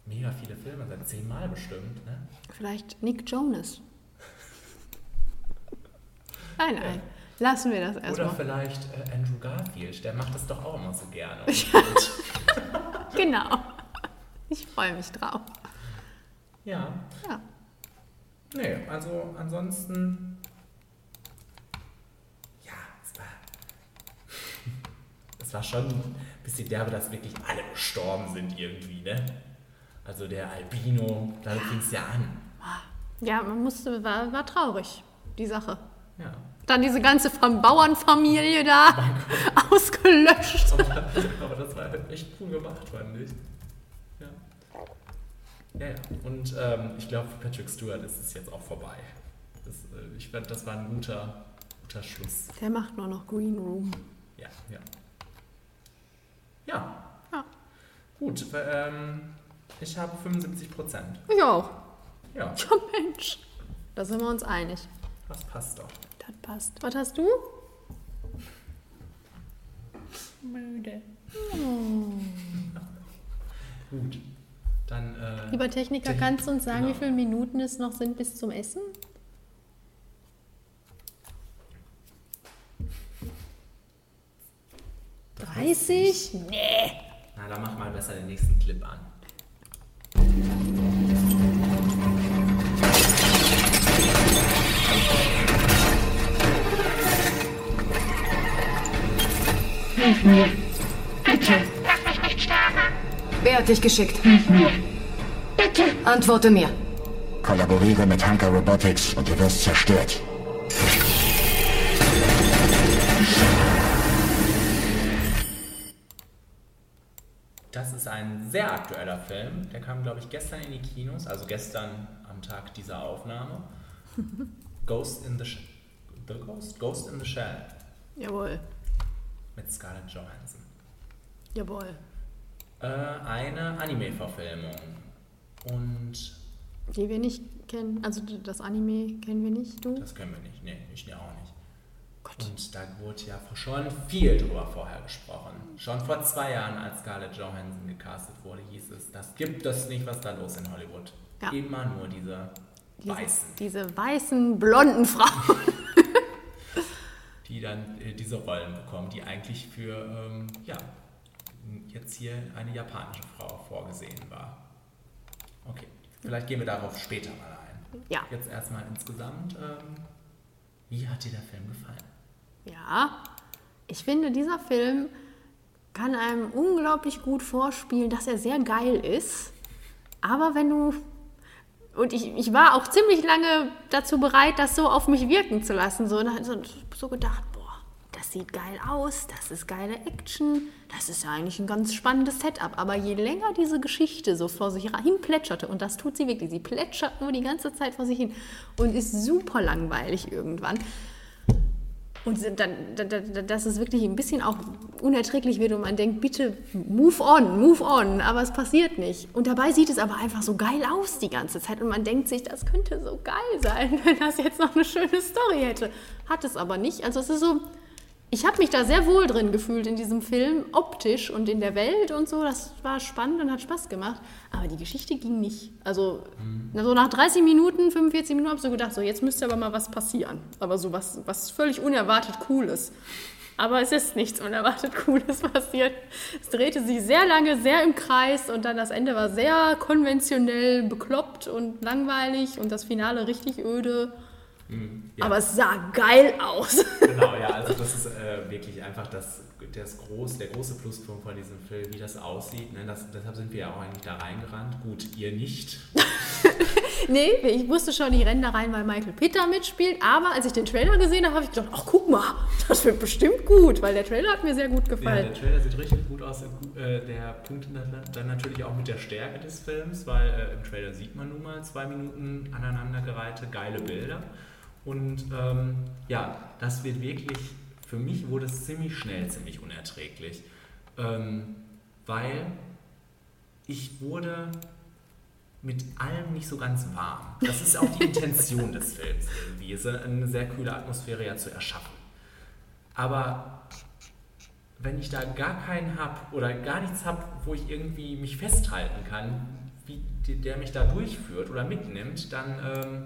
Speaker 1: mega viele Filme sein, zehnmal bestimmt, ne?
Speaker 2: vielleicht Nick Jonas. (laughs) Nein, nein. Lassen wir das
Speaker 1: Oder
Speaker 2: erstmal.
Speaker 1: vielleicht äh, Andrew Garfield, der macht das doch auch immer so gerne. (laughs)
Speaker 2: Genau. Ich freue mich drauf.
Speaker 1: Ja.
Speaker 2: Ja.
Speaker 1: Nee, also ansonsten. Ja, es war. (laughs) Es war schon ein bisschen derbe, dass wirklich alle gestorben sind irgendwie, ne? Also der Albino, damit fing es ja an.
Speaker 2: Ja, man musste, war, war traurig, die Sache.
Speaker 1: Ja.
Speaker 2: Dann diese ganze Fam- Bauernfamilie da (laughs) ausgelöscht.
Speaker 1: Aber, aber das war halt echt cool gemacht, fand ich. Ja. Ja. Und ähm, ich glaube, für Patrick Stewart ist es jetzt auch vorbei. Das, äh, ich fand, das war ein guter, guter Schluss.
Speaker 2: Der macht nur noch Green Room.
Speaker 1: Ja, ja. Ja.
Speaker 2: Ja.
Speaker 1: Gut, ähm, ich habe 75 Prozent.
Speaker 2: Ich auch.
Speaker 1: Ja, (laughs)
Speaker 2: Ja, Mensch. Da sind wir uns einig.
Speaker 1: das passt doch.
Speaker 2: Das passt. Was hast du? Müde. (laughs)
Speaker 1: Gut. Dann, äh,
Speaker 2: Lieber Techniker,
Speaker 1: Technik-
Speaker 2: kannst du uns sagen,
Speaker 1: genau.
Speaker 2: wie viele Minuten es noch sind bis zum Essen? Dreißig? Nee.
Speaker 1: na, dann mach mal besser den nächsten Clip an.
Speaker 6: Wer hat dich geschickt? Antworte mir.
Speaker 7: Kollaboriere mit Hunker Robotics und du wirst zerstört.
Speaker 1: Das ist ein sehr aktueller Film. Der kam, glaube ich, gestern in die Kinos, also gestern am Tag dieser Aufnahme. (laughs) Ghost in the, Sh the Ghost? Ghost in the Shell
Speaker 2: Jawohl.
Speaker 1: mit Scarlett Johansson.
Speaker 2: Jawohl.
Speaker 1: Äh, eine Anime-Verfilmung. Und
Speaker 2: Die wir nicht kennen. Also das Anime kennen wir nicht, du?
Speaker 1: das können wir nicht. Nee, ich auch nicht.
Speaker 2: Gott.
Speaker 1: Und da wurde ja schon viel drüber vorher gesprochen. Schon vor zwei Jahren, als Scarlett Johansson gecastet wurde, hieß es, das gibt es nicht, was da los in Hollywood.
Speaker 2: Ja.
Speaker 1: Immer nur diese
Speaker 2: Diese,
Speaker 1: Weißen,
Speaker 2: diese weißen, blonden Frauen. (laughs)
Speaker 1: die dann äh, diese Rollen bekommen, die eigentlich für, ähm, ja, jetzt hier eine japanische Frau vorgesehen war. Okay, vielleicht gehen wir darauf später mal ein.
Speaker 2: Ja.
Speaker 1: Jetzt erstmal insgesamt, ähm, wie hat dir der Film gefallen?
Speaker 2: Ja, ich finde, dieser Film kann einem unglaublich gut vorspielen, dass er sehr geil ist. Aber wenn du. Und ich, ich war auch ziemlich lange dazu bereit, das so auf mich wirken zu lassen. So, so, gedacht, das sieht geil aus, das ist geile Action, das ist ja eigentlich ein ganz spannendes Setup. Aber je länger diese Geschichte so vor sich hin plätscherte, und das tut sie wirklich, sie plätschert nur die ganze Zeit vor sich hin und ist super langweilig irgendwann. Und dann, da- da- da- dass es wirklich ein bisschen auch unerträglich wird und man denkt, bitte move on, move on, aber es passiert nicht. Und dabei sieht es aber einfach so geil aus die ganze Zeit und man denkt sich, das könnte so geil sein, (laughs) wenn das jetzt noch eine schöne Story hätte. Hat es aber nicht. Also es ist so, ich habe mich da sehr wohl drin gefühlt in diesem Film, optisch und in der Welt und so. Das war spannend und hat Spaß gemacht. Aber die Geschichte ging nicht. Also,
Speaker 1: Mhm.
Speaker 2: so nach 30 Minuten, 45 Minuten habe ich so gedacht, so jetzt müsste aber mal was passieren. Aber so was, was völlig unerwartet Cooles. Aber es ist nichts unerwartet Cooles (laughs) passiert. Es drehte sich sehr lange, sehr im Kreis und dann das Ende war sehr konventionell bekloppt und langweilig und das Finale richtig öde.
Speaker 1: Ja.
Speaker 2: Aber es sah geil aus. (laughs)
Speaker 1: Genau, ja, also das ist äh, wirklich einfach das, das groß, der große Pluspunkt von diesem Film, wie das aussieht. Ne? Das, deshalb sind wir ja auch eigentlich da reingerannt. Gut, ihr nicht. (laughs)
Speaker 2: Nee, ich wusste schon, die rennen da rein, weil Michael da mitspielt. Aber als ich den Trailer gesehen habe, habe ich gedacht, ach guck mal, (laughs) das wird bestimmt gut, weil der Trailer hat mir sehr gut
Speaker 1: Ja,
Speaker 2: gefallen.
Speaker 1: der Trailer sieht richtig gut aus. Äh, Der Punkt dann- dann natürlich auch mit der Stärke des Films, weil äh, im Trailer sieht man nun mal zwei Minuten aneinandergereihte geile Bilder. Und ähm, ja, das wird wirklich, für mich wurde es ziemlich schnell ziemlich unerträglich. Ähm, weil ich wurde mit allem nicht so ganz warm. Das ist auch die Intention des Films irgendwie, eine sehr kühle Atmosphäre ja zu erschaffen. Aber wenn ich da gar keinen habe oder gar nichts habe, wo ich irgendwie mich festhalten kann, wie der mich da durchführt oder mitnimmt, dann ähm,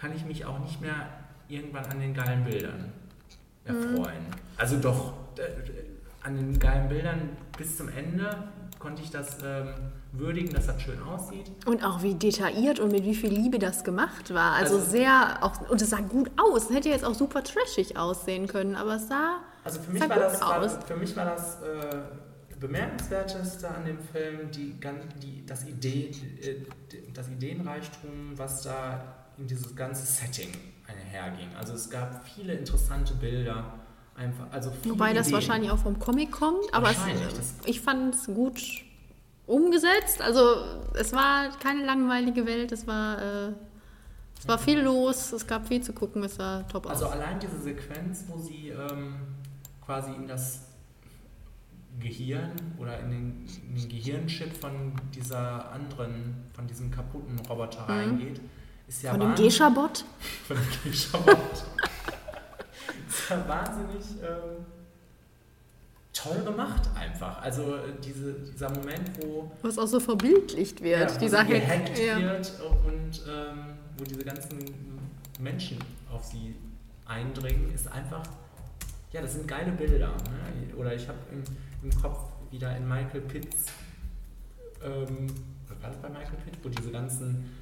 Speaker 1: kann ich mich auch nicht mehr irgendwann an den geilen Bildern erfreuen. Also doch, äh, an den geilen Bildern bis zum Ende konnte ich das ähm, würdigen, dass das schön aussieht.
Speaker 2: Und auch wie detailliert und mit wie viel Liebe das gemacht war. Also,
Speaker 1: Also-
Speaker 2: sehr, auch, und es sah gut aus. Es hätte jetzt auch super trashig aussehen können, aber es sah,
Speaker 1: Also für mich
Speaker 2: sah
Speaker 1: war das, war,
Speaker 2: aus.
Speaker 1: für mich war das äh, bemerkenswerteste an dem Film die, die, das, Idee, äh, das Ideenreichtum, was da dieses ganze Setting einherging. Also es gab viele interessante Bilder, einfach, also viele
Speaker 2: Wobei das
Speaker 1: Ideen.
Speaker 2: wahrscheinlich auch vom Comic kommt, aber es, ich fand es gut umgesetzt. Also es war keine langweilige Welt, es war, äh, es war viel los, es gab viel zu gucken, es sah top aus.
Speaker 1: Also allein diese Sequenz, wo sie ähm, quasi in das Gehirn oder in den, in den Gehirnchip von dieser anderen, von diesem kaputten Roboter reingeht, ist ja.
Speaker 2: Von dem Gescha-Bot? (laughs)
Speaker 1: Von dem Gescha-Bot. ist ja wahnsinnig ähm, toll gemacht einfach. Also äh, diese, dieser Moment, wo
Speaker 2: Was auch so verbildlicht wird,
Speaker 1: ja, sie
Speaker 2: Hack.
Speaker 1: gehackt
Speaker 2: Ja.
Speaker 1: wird und ähm, wo diese ganzen Menschen auf sie eindringen, ist einfach, ja, das sind geile Bilder. Ne? Oder ich habe im, im Kopf wieder in Michael Pitts, ähm, was war das bei Michael Pitt, wo diese ganzen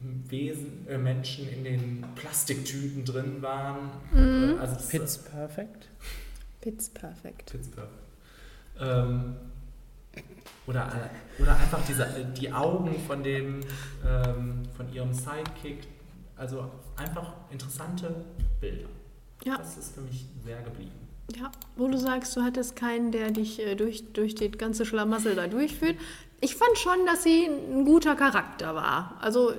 Speaker 1: Wesen, äh, Menschen in den Plastiktüten drin waren.
Speaker 2: Mhm.
Speaker 1: Äh, Also das,
Speaker 6: Pitch Perfect.
Speaker 2: Pitts perfekt.
Speaker 1: Pittsburgh. Ähm, oder, oder einfach diese, die Augen von, dem, ähm, von ihrem Sidekick. Also einfach interessante Bilder.
Speaker 2: Ja.
Speaker 1: Das ist für mich sehr geblieben.
Speaker 2: Ja, wo du sagst, du hattest keinen, der dich äh, durch, durch das ganze Schlamassel da durchführt. Ich fand schon, dass sie ein guter Charakter war. Also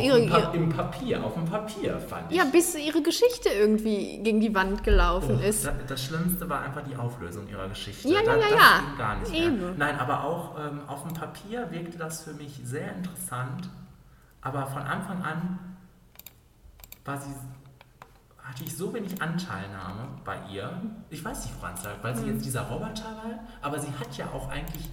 Speaker 2: ihre,
Speaker 1: Pa- Im Papier, auf dem Papier fand ich.
Speaker 2: ja, bis ihre Geschichte irgendwie gegen die Wand gelaufen
Speaker 1: Oh,
Speaker 2: ist.
Speaker 1: da- Das Schlimmste war einfach die Auflösung ihrer Geschichte.
Speaker 2: Ja, ja,
Speaker 1: Da-
Speaker 2: ja,
Speaker 1: das
Speaker 2: ja.
Speaker 1: ging gar nicht
Speaker 2: Eben.
Speaker 1: mehr. Nein, aber auch ähm, auf dem Papier wirkte das für mich sehr interessant. Aber von Anfang an war sie, hatte ich so wenig Anteilnahme bei ihr. Ich weiß nicht, woran es lag, weil sie
Speaker 2: Hm.
Speaker 1: jetzt dieser Roboter war. Aber sie hat ja auch eigentlich,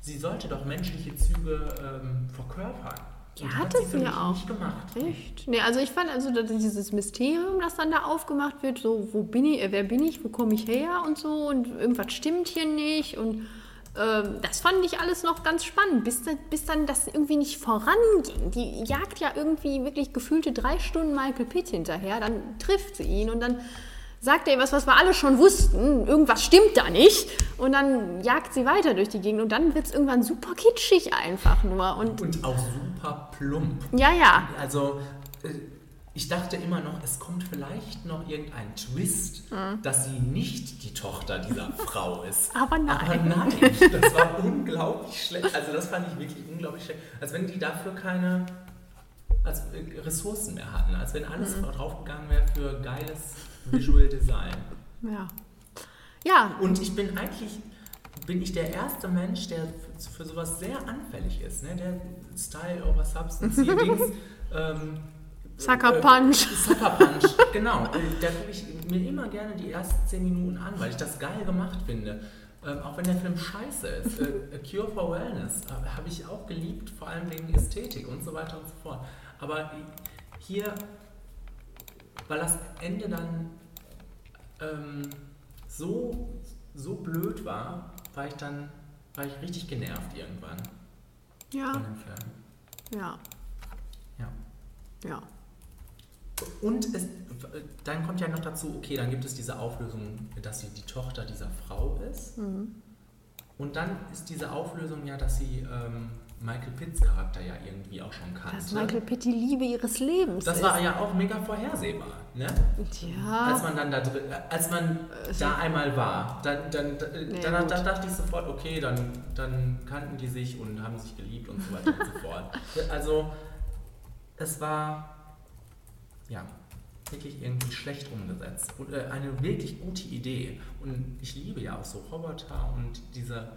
Speaker 1: sie sollte doch menschliche Züge ähm, verkörpern.
Speaker 2: Ja,
Speaker 1: Und
Speaker 2: hat es ja auch.
Speaker 1: nicht gemacht.
Speaker 2: Echt? Nee, also ich fand also dass dieses Mysterium, das dann da aufgemacht wird, so wo bin ich, äh, wer bin ich, wo komme ich her und so und irgendwas stimmt hier nicht und ähm, das fand ich alles noch ganz spannend, bis, dann- bis dann das irgendwie nicht voranging. Die jagt ja irgendwie wirklich gefühlte drei Stunden Michael Pitt hinterher, dann trifft sie ihn und dann sagt er was, was wir alle schon wussten, irgendwas stimmt da nicht und dann jagt sie weiter durch die Gegend und dann wird es irgendwann super kitschig einfach nur und
Speaker 1: Und auch super plump.
Speaker 2: ja, ja,
Speaker 1: Also, äh, ich dachte immer noch, es kommt vielleicht noch irgendein Twist, dass sie nicht die Tochter dieser (laughs) Frau ist.
Speaker 2: Aber nein.
Speaker 1: Aber nein, das war unglaublich schlecht. Also, das fand ich wirklich unglaublich schlecht. Als wenn die dafür keine als, äh, Ressourcen mehr hatten. Als wenn alles draufgegangen wäre für geiles Visual Design.
Speaker 2: Ja. Ja,
Speaker 1: Und ich bin eigentlich, bin ich der erste Mensch, der für, sowas sehr anfällig ist. Ne? Der Style over Substance hier (laughs) Dings. Ähm,
Speaker 2: Sucker
Speaker 1: äh,
Speaker 2: Punch.
Speaker 1: Sucker Punch, (laughs) genau. Äh, Da gucke ich mir immer gerne die ersten 10 Minuten an, weil ich das geil gemacht finde. Ähm, auch wenn der Film scheiße ist. Äh, A Cure for Wellness äh, habe ich auch geliebt, vor allem wegen Ästhetik und so weiter und so fort. Aber hier, weil das Ende dann ähm, so, so blöd war, war ich dann war ich richtig genervt irgendwann
Speaker 2: ja,
Speaker 1: von dem Film.
Speaker 2: ja,
Speaker 1: Ja.
Speaker 2: ja.
Speaker 1: Und es, dann kommt ja noch dazu, okay, dann gibt es diese Auflösung, dass sie die Tochter dieser Frau ist.
Speaker 2: Mhm.
Speaker 1: Und dann ist diese Auflösung ja, dass sie ähm, Michael Pitts Charakter ja irgendwie auch schon kannte.
Speaker 2: Dass Michael Pitt die Liebe ihres Lebens
Speaker 1: das
Speaker 2: ist.
Speaker 1: war ja auch mega vorhersehbar, ne? Als
Speaker 2: ja,
Speaker 1: man dann da drin, äh, als man da einmal war, dann, dann, dann,
Speaker 2: Nee,
Speaker 1: dann, dann dachte ich sofort, okay, dann, dann kannten die sich und haben sich geliebt und so weiter und so (laughs) fort. Also, es war, ja, wirklich irgendwie schlecht umgesetzt. Und äh, eine wirklich gute Idee. Und ich liebe ja auch so Roboter und diese.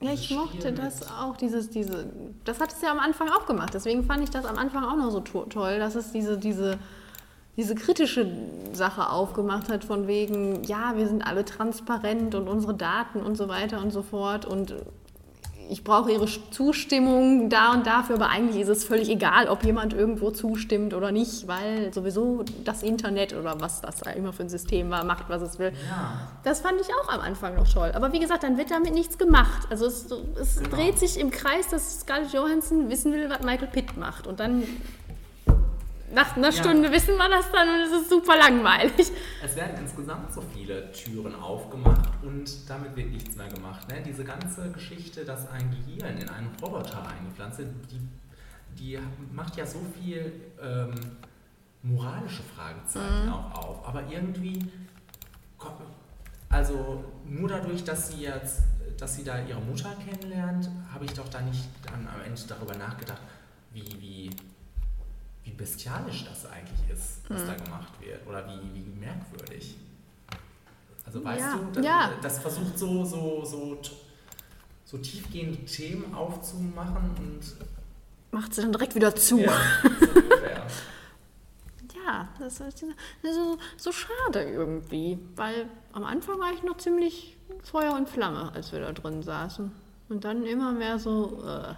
Speaker 2: Ja, ich mochte das auch, dieses, diese, das hat es ja am Anfang auch gemacht. Deswegen fand ich das am Anfang auch noch so to toll, dass es diese, diese, diese kritische Sache aufgemacht hat, von wegen, ja, wir sind alle transparent und unsere Daten und so weiter und so fort und ich brauche ihre Zustimmung da und dafür, aber eigentlich ist es völlig egal, ob jemand irgendwo zustimmt oder nicht, weil sowieso das Internet oder was das da immer für ein System war, macht, was es will.
Speaker 1: Ja.
Speaker 2: Das fand ich auch am Anfang noch toll. Aber wie gesagt, dann wird damit nichts gemacht. Also es, es
Speaker 1: Genau.
Speaker 2: dreht sich im Kreis, dass Scarlett Johansson wissen will, was Michael Pitt macht. Und dann nach einer
Speaker 1: Ja.
Speaker 2: Stunde wissen wir das dann und es ist super langweilig.
Speaker 1: Es werden insgesamt so viele Türen aufgemacht und damit wird nichts mehr gemacht. Ne? Diese ganze Geschichte, dass ein Gehirn in einen Roboter eingepflanzt wird, die, die macht ja so viel ähm, moralische Fragezeichen auch auf. Aber irgendwie, kommt- also nur dadurch, dass sie jetzt, dass sie da ihre Mutter kennenlernt, habe ich doch da nicht dann am Ende darüber nachgedacht, wie, wie, wie bestialisch das eigentlich ist, was da gemacht wird. Oder wie, wie merkwürdig. Also weißt
Speaker 2: Ja,
Speaker 1: du, das,
Speaker 2: ja.
Speaker 1: das versucht so, so, so, so tiefgehende Themen aufzumachen und
Speaker 2: Macht sie dann direkt wieder zu.
Speaker 1: ja. (laughs)
Speaker 2: Ja, das ist so, so schade irgendwie, weil am Anfang war ich noch ziemlich Feuer und Flamme, als wir da drin saßen. Und dann immer mehr so. Äh.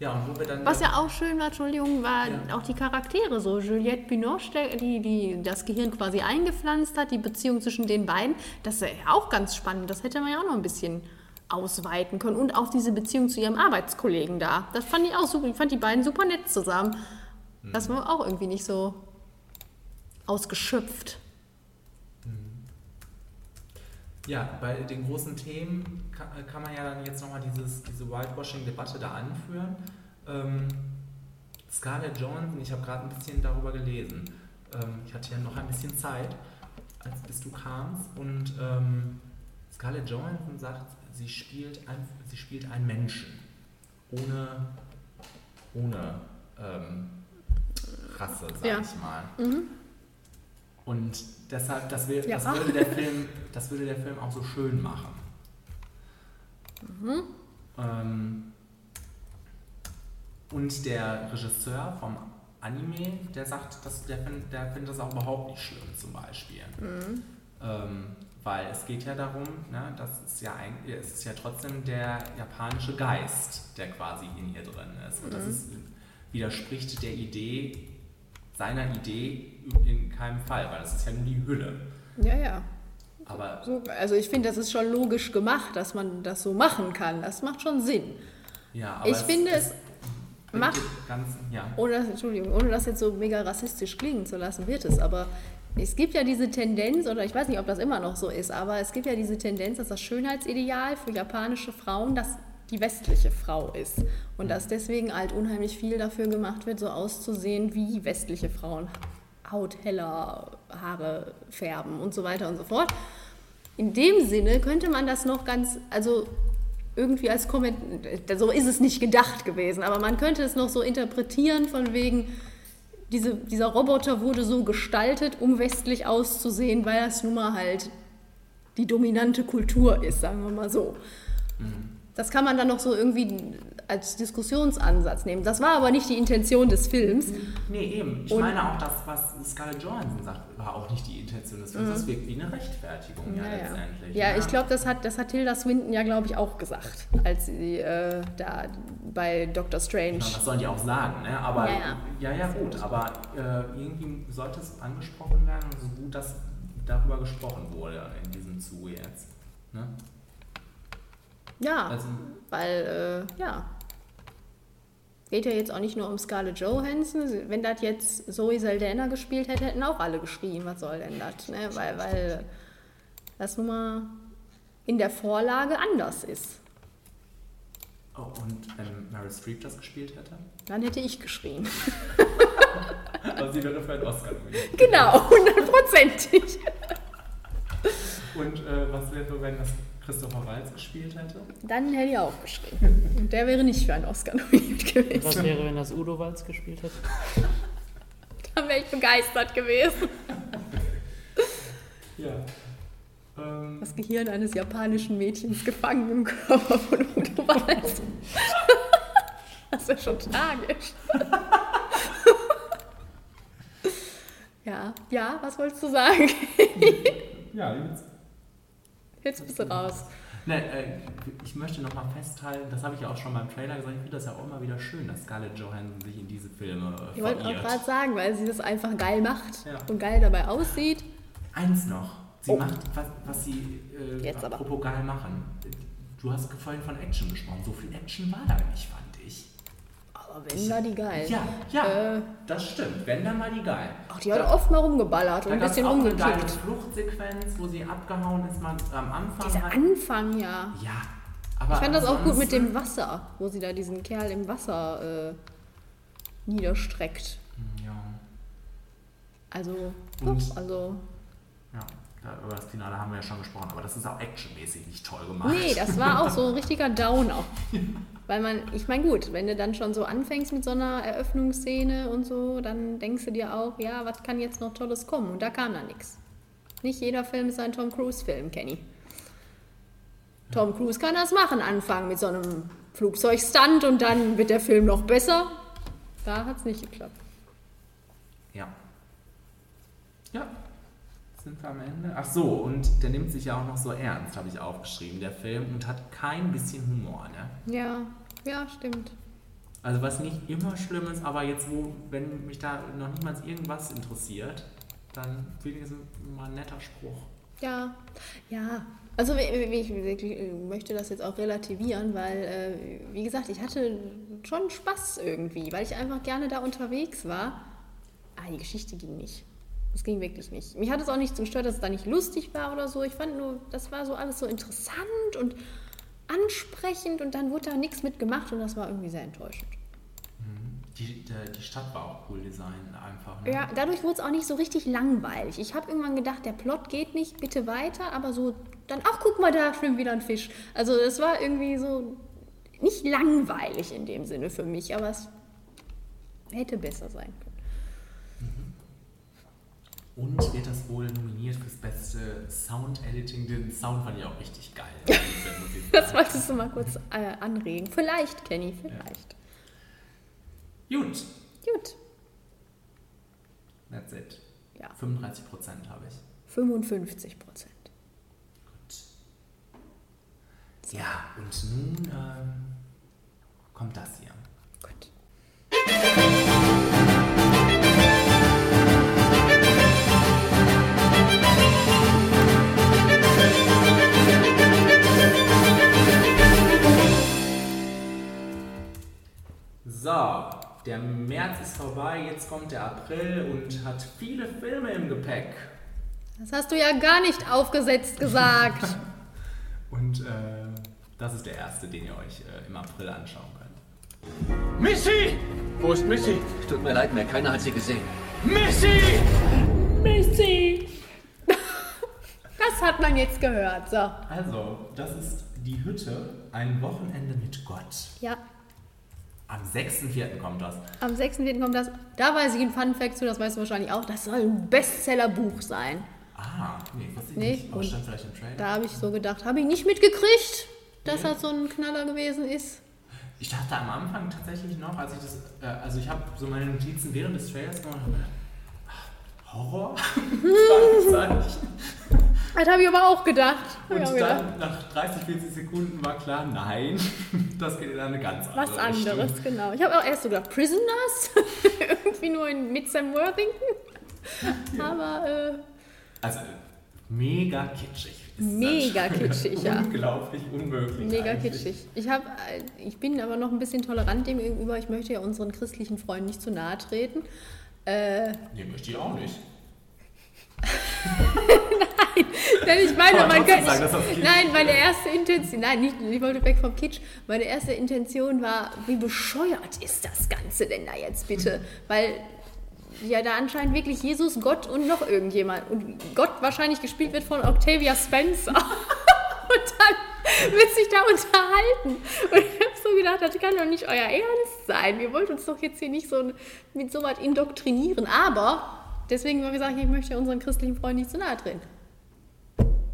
Speaker 1: Ja, und wo wir dann.
Speaker 2: Was ja auch schön war, Entschuldigung, war
Speaker 1: Ja.
Speaker 2: auch die Charaktere so. Juliette Binoche, die, die das Gehirn quasi eingepflanzt hat, die Beziehung zwischen den beiden, das ist ja auch ganz spannend. Das hätte man ja auch noch ein bisschen ausweiten können. Und auch diese Beziehung zu ihrem Arbeitskollegen da. Das fand ich auch super. Ich fand die beiden super nett zusammen. Das war auch irgendwie nicht so ausgeschöpft.
Speaker 1: Ja, bei den großen Themen kann, kann man ja dann jetzt nochmal diese Whitewashing-Debatte da anführen. Ähm, Scarlett Johansson, ich habe gerade ein bisschen darüber gelesen. Ähm, ich hatte ja noch ein bisschen Zeit, als bis du kamst. Und ähm, Scarlett Johansson sagt, sie spielt, ein, sie spielt einen Menschen. Ohne, ohne ähm, Rasse, sag
Speaker 2: Ja.
Speaker 1: ich mal. Und deshalb, das, wär,
Speaker 2: Ja.
Speaker 1: das, würde der Film, das würde der Film auch so schön machen. Ähm, und der Regisseur vom Anime, der sagt, dass der, find, der findet das auch überhaupt nicht schlimm zum Beispiel. Ähm, weil es geht ja darum, ne, das ist ja, ein, es ist ja trotzdem der japanische Geist, der quasi in ihr drin ist. Und das ist, widerspricht der Idee, seiner Idee in keinem Fall, weil das ist ja nur die Hülle.
Speaker 2: Ja, ja.
Speaker 1: Aber
Speaker 2: So, also ich finde, das ist schon logisch gemacht, dass man das so machen kann. Das macht schon Sinn.
Speaker 1: ja, aber
Speaker 2: ich finde es, macht-
Speaker 1: Ganz, ja.
Speaker 2: ohne, Entschuldigung, ohne das jetzt so mega rassistisch klingen zu lassen, wird es. Aber es gibt ja diese Tendenz, oder ich weiß nicht, ob das immer noch so ist, aber es gibt ja diese Tendenz, dass das Schönheitsideal für japanische Frauen das die westliche Frau ist. Und dass deswegen halt unheimlich viel dafür gemacht wird, so auszusehen wie westliche Frauen. Haut heller, Haare färben und so weiter und so fort. In dem Sinne könnte man das noch ganz, also irgendwie als Kommentar, so ist es nicht gedacht gewesen, aber man könnte es noch so interpretieren von wegen, diese, dieser Roboter wurde so gestaltet, um westlich auszusehen, weil das nun mal halt die dominante Kultur ist, sagen wir mal so. Das kann man dann noch so irgendwie als Diskussionsansatz nehmen. Das war aber nicht die Intention des Films.
Speaker 1: Nee, eben. Ich
Speaker 2: Und-
Speaker 1: meine auch das, was Scarlett Johansson sagt, war auch nicht die Intention des Films. Das wirkt wie eine Rechtfertigung ja,
Speaker 2: Mhm. Ja, ja.
Speaker 1: letztendlich.
Speaker 2: ja ich glaube, das hat, das hat Tilda Swinton ja, glaube ich, auch gesagt, als sie äh, da bei Doctor Strange.
Speaker 1: Ja, was sollen die auch sagen, ne? Aber
Speaker 2: Ja,
Speaker 1: ja,
Speaker 2: ja.
Speaker 1: ja, gut, aber äh, irgendwie sollte es angesprochen werden und so gut, dass darüber gesprochen wurde in diesem Zuge jetzt. Ne?
Speaker 2: Ja,
Speaker 1: Also,
Speaker 2: weil, äh, ja. Geht ja jetzt auch nicht nur um Scarlett Johansson. Wenn das jetzt Zoe Saldana gespielt hätte, hätten auch alle geschrien, was soll denn das? Ne? Weil, weil das nun mal in der Vorlage anders ist.
Speaker 1: oh, und wenn Meryl Streep das gespielt hätte?
Speaker 2: Dann hätte ich geschrien. (laughs)
Speaker 1: Also sie wäre für einen Oscar nominiert.
Speaker 2: Genau, hundertprozentig.
Speaker 1: Und äh, was wäre, wenn das Christopher Waltz gespielt hätte?
Speaker 2: Dann hätte ich auch geschrien. Und der wäre nicht für einen Oscar nominiert gewesen.
Speaker 6: Was wäre, wenn das Udo Walz gespielt hätte? (laughs)
Speaker 2: Dann wäre ich begeistert gewesen. (laughs)
Speaker 1: Ja. Ähm,
Speaker 2: Das Gehirn eines japanischen Mädchens gefangen im Körper von Udo Walz. (laughs) Das wäre schon tragisch. Ja, ja, was wolltest du sagen?
Speaker 1: ja, jetzt.
Speaker 2: Jetzt bist du raus.
Speaker 1: Ne, äh, ich möchte nochmal festhalten, das habe ich ja auch schon beim Trailer gesagt, ich finde das ja auch immer wieder schön, dass Scarlett Johansson sich in diese Filme äh,
Speaker 2: Ich wollte auch gerade sagen, weil sie das einfach geil macht
Speaker 1: Ja.
Speaker 2: und geil dabei aussieht.
Speaker 1: Eins noch. Sie
Speaker 2: Oh.
Speaker 1: macht, was, was sie äh,
Speaker 2: Jetzt aber.
Speaker 1: apropos geil machen. Du hast vorhin von Action gesprochen. So viel Action war da nicht, fand.
Speaker 2: Aber wenn war die geil.
Speaker 1: Ja, ja,
Speaker 2: Äh.
Speaker 1: das stimmt. Wenn dann mal die geil.
Speaker 2: Ach, die hat
Speaker 1: Da-
Speaker 2: oft mal rumgeballert und
Speaker 1: Da
Speaker 2: ein bisschen
Speaker 1: auch eine geile
Speaker 2: rumgekickt.
Speaker 1: Fluchtsequenz, wo sie abgehauen ist, mal am Anfang.
Speaker 2: Dieser
Speaker 1: halt-
Speaker 2: Anfang, ja.
Speaker 1: ja, aber
Speaker 2: Ich fand das auch gut mit dem Wasser, wo sie da diesen Kerl im Wasser äh, niederstreckt.
Speaker 1: Ja,
Speaker 2: Also, doch, also.
Speaker 1: Über das Finale haben wir ja schon gesprochen, aber das ist auch actionmäßig nicht toll gemacht.
Speaker 2: Nee, das war auch so ein (laughs) richtiger Downer. Weil man, ich meine, gut, wenn du dann schon so anfängst mit so einer Eröffnungsszene und so, dann denkst du dir auch, ja, was kann jetzt noch Tolles kommen? Und da kam da nichts. Nicht jeder Film ist ein Tom Cruise-Film, Kenny. Tom Cruise kann das machen, anfangen mit so einem Flugzeugstunt und dann wird der Film noch besser. Da hat es nicht geklappt.
Speaker 1: Ja. Ja. Sind wir am Ende? Ach so, und der nimmt sich ja auch noch so ernst, habe ich aufgeschrieben, der Film, und hat kein bisschen Humor, ne?
Speaker 2: Ja, ja, stimmt.
Speaker 1: Also was nicht immer schlimm ist, aber jetzt, wo, wenn mich da noch niemals irgendwas interessiert, dann wenigstens mal ein netter Spruch.
Speaker 2: Ja, ja. Also ich, ich möchte das jetzt auch relativieren, weil, äh, wie gesagt, ich hatte schon Spaß irgendwie, weil ich einfach gerne da unterwegs war. Ah, die Geschichte ging nicht. Das ging wirklich nicht. Mich hat es auch nicht so gestört, dass es da nicht lustig war oder so. Ich fand nur, das war so alles so interessant und ansprechend und dann wurde da nichts mit gemacht und das war irgendwie sehr enttäuschend.
Speaker 1: Die, der, die Stadt war auch cool designt einfach. Ne?
Speaker 2: Ja, dadurch wurde es auch nicht so richtig langweilig. Ich habe irgendwann gedacht, der Plot geht nicht, bitte weiter, aber so dann, ach guck mal, da (laughs) schwimmt wieder ein Fisch. Also es war irgendwie so nicht langweilig in dem Sinne für mich, aber es hätte besser sein können.
Speaker 1: Und wird das wohl nominiert fürs beste Sound-Editing. Den Sound fand ich auch richtig geil. (laughs)
Speaker 2: Das wolltest du mal kurz äh, anregen. Vielleicht, Kenny, vielleicht.
Speaker 1: Gut,
Speaker 2: Gut.
Speaker 1: that's it.
Speaker 2: Ja.
Speaker 1: 35 Prozent habe ich.
Speaker 2: 55 Prozent.
Speaker 1: Gut. Ja, und nun ähm, kommt das hier.
Speaker 2: Gut.
Speaker 1: So, der März ist vorbei, jetzt kommt der April und hat viele Filme im Gepäck.
Speaker 2: Das hast du ja gar nicht aufgesetzt gesagt. (laughs)
Speaker 1: Und äh, das ist der erste, den ihr euch äh, im April anschauen könnt.
Speaker 5: Missy! Wo ist Missy?
Speaker 4: Tut mir leid, mehr keiner hat sie gesehen.
Speaker 5: Missy!
Speaker 2: Missy! Das hat man jetzt gehört. So.
Speaker 1: Also, das ist die Hütte, ein Wochenende mit Gott.
Speaker 2: Ja,
Speaker 1: Am 6.4. kommt das.
Speaker 2: am 6.4. kommt das. Da weiß ich ein Fun Fact zu, das weißt du wahrscheinlich auch. Das soll ein Bestsellerbuch sein.
Speaker 1: Ah, nee, wusste ich
Speaker 2: Nee,
Speaker 1: nicht. Aber stand vielleicht im Trailer.
Speaker 2: Da habe ich so gedacht, habe ich nicht mitgekriegt, dass das so ein Knaller gewesen ist.
Speaker 1: Ich dachte am Anfang tatsächlich noch, als ich das, äh, also ich habe so meine Notizen während des Trailers gemacht, und hab gedacht, Horror? (laughs)
Speaker 2: Das habe ich aber auch gedacht.
Speaker 1: Und
Speaker 2: auch gedacht.
Speaker 1: dann nach 30, 40 Sekunden war klar, nein, (laughs) das geht in eine ganz andere
Speaker 2: Was anderes,
Speaker 1: Richtung.
Speaker 2: genau. Ich habe auch erst so gedacht, Prisoners? (laughs) Irgendwie nur in, mit Sam Worthington. Aber äh,
Speaker 1: Also mega kitschig.
Speaker 2: Mega kitschig, ja.
Speaker 1: Unglaublich unmöglich.
Speaker 2: mega
Speaker 1: eigentlich.
Speaker 2: kitschig. Ich, hab, äh, ich bin aber noch ein bisschen tolerant dem gegenüber. Ich möchte ja unseren christlichen Freunden nicht zu nahe treten. Äh,
Speaker 1: Nee, möchte ich auch nicht. (laughs)
Speaker 2: Denn ich meine,
Speaker 1: Aber
Speaker 2: man könnte.
Speaker 1: sagen, Kitsch
Speaker 2: Nein, meine erste Intention. Nein, nicht, ich wollte weg vom Kitsch. Meine erste Intention war, wie bescheuert ist das Ganze denn da jetzt bitte? Weil ja da anscheinend wirklich Jesus, Gott und noch irgendjemand. Und Gott wahrscheinlich gespielt wird von Octavia Spencer. (laughs) und dann wird sich da unterhalten. Und ich habe so gedacht, das kann doch nicht euer Ernst sein. Ihr wollt uns doch jetzt hier nicht so mit so was indoktrinieren. Aber deswegen habe ich gesagt, ich möchte unseren christlichen Freunden nicht zu nahe treten.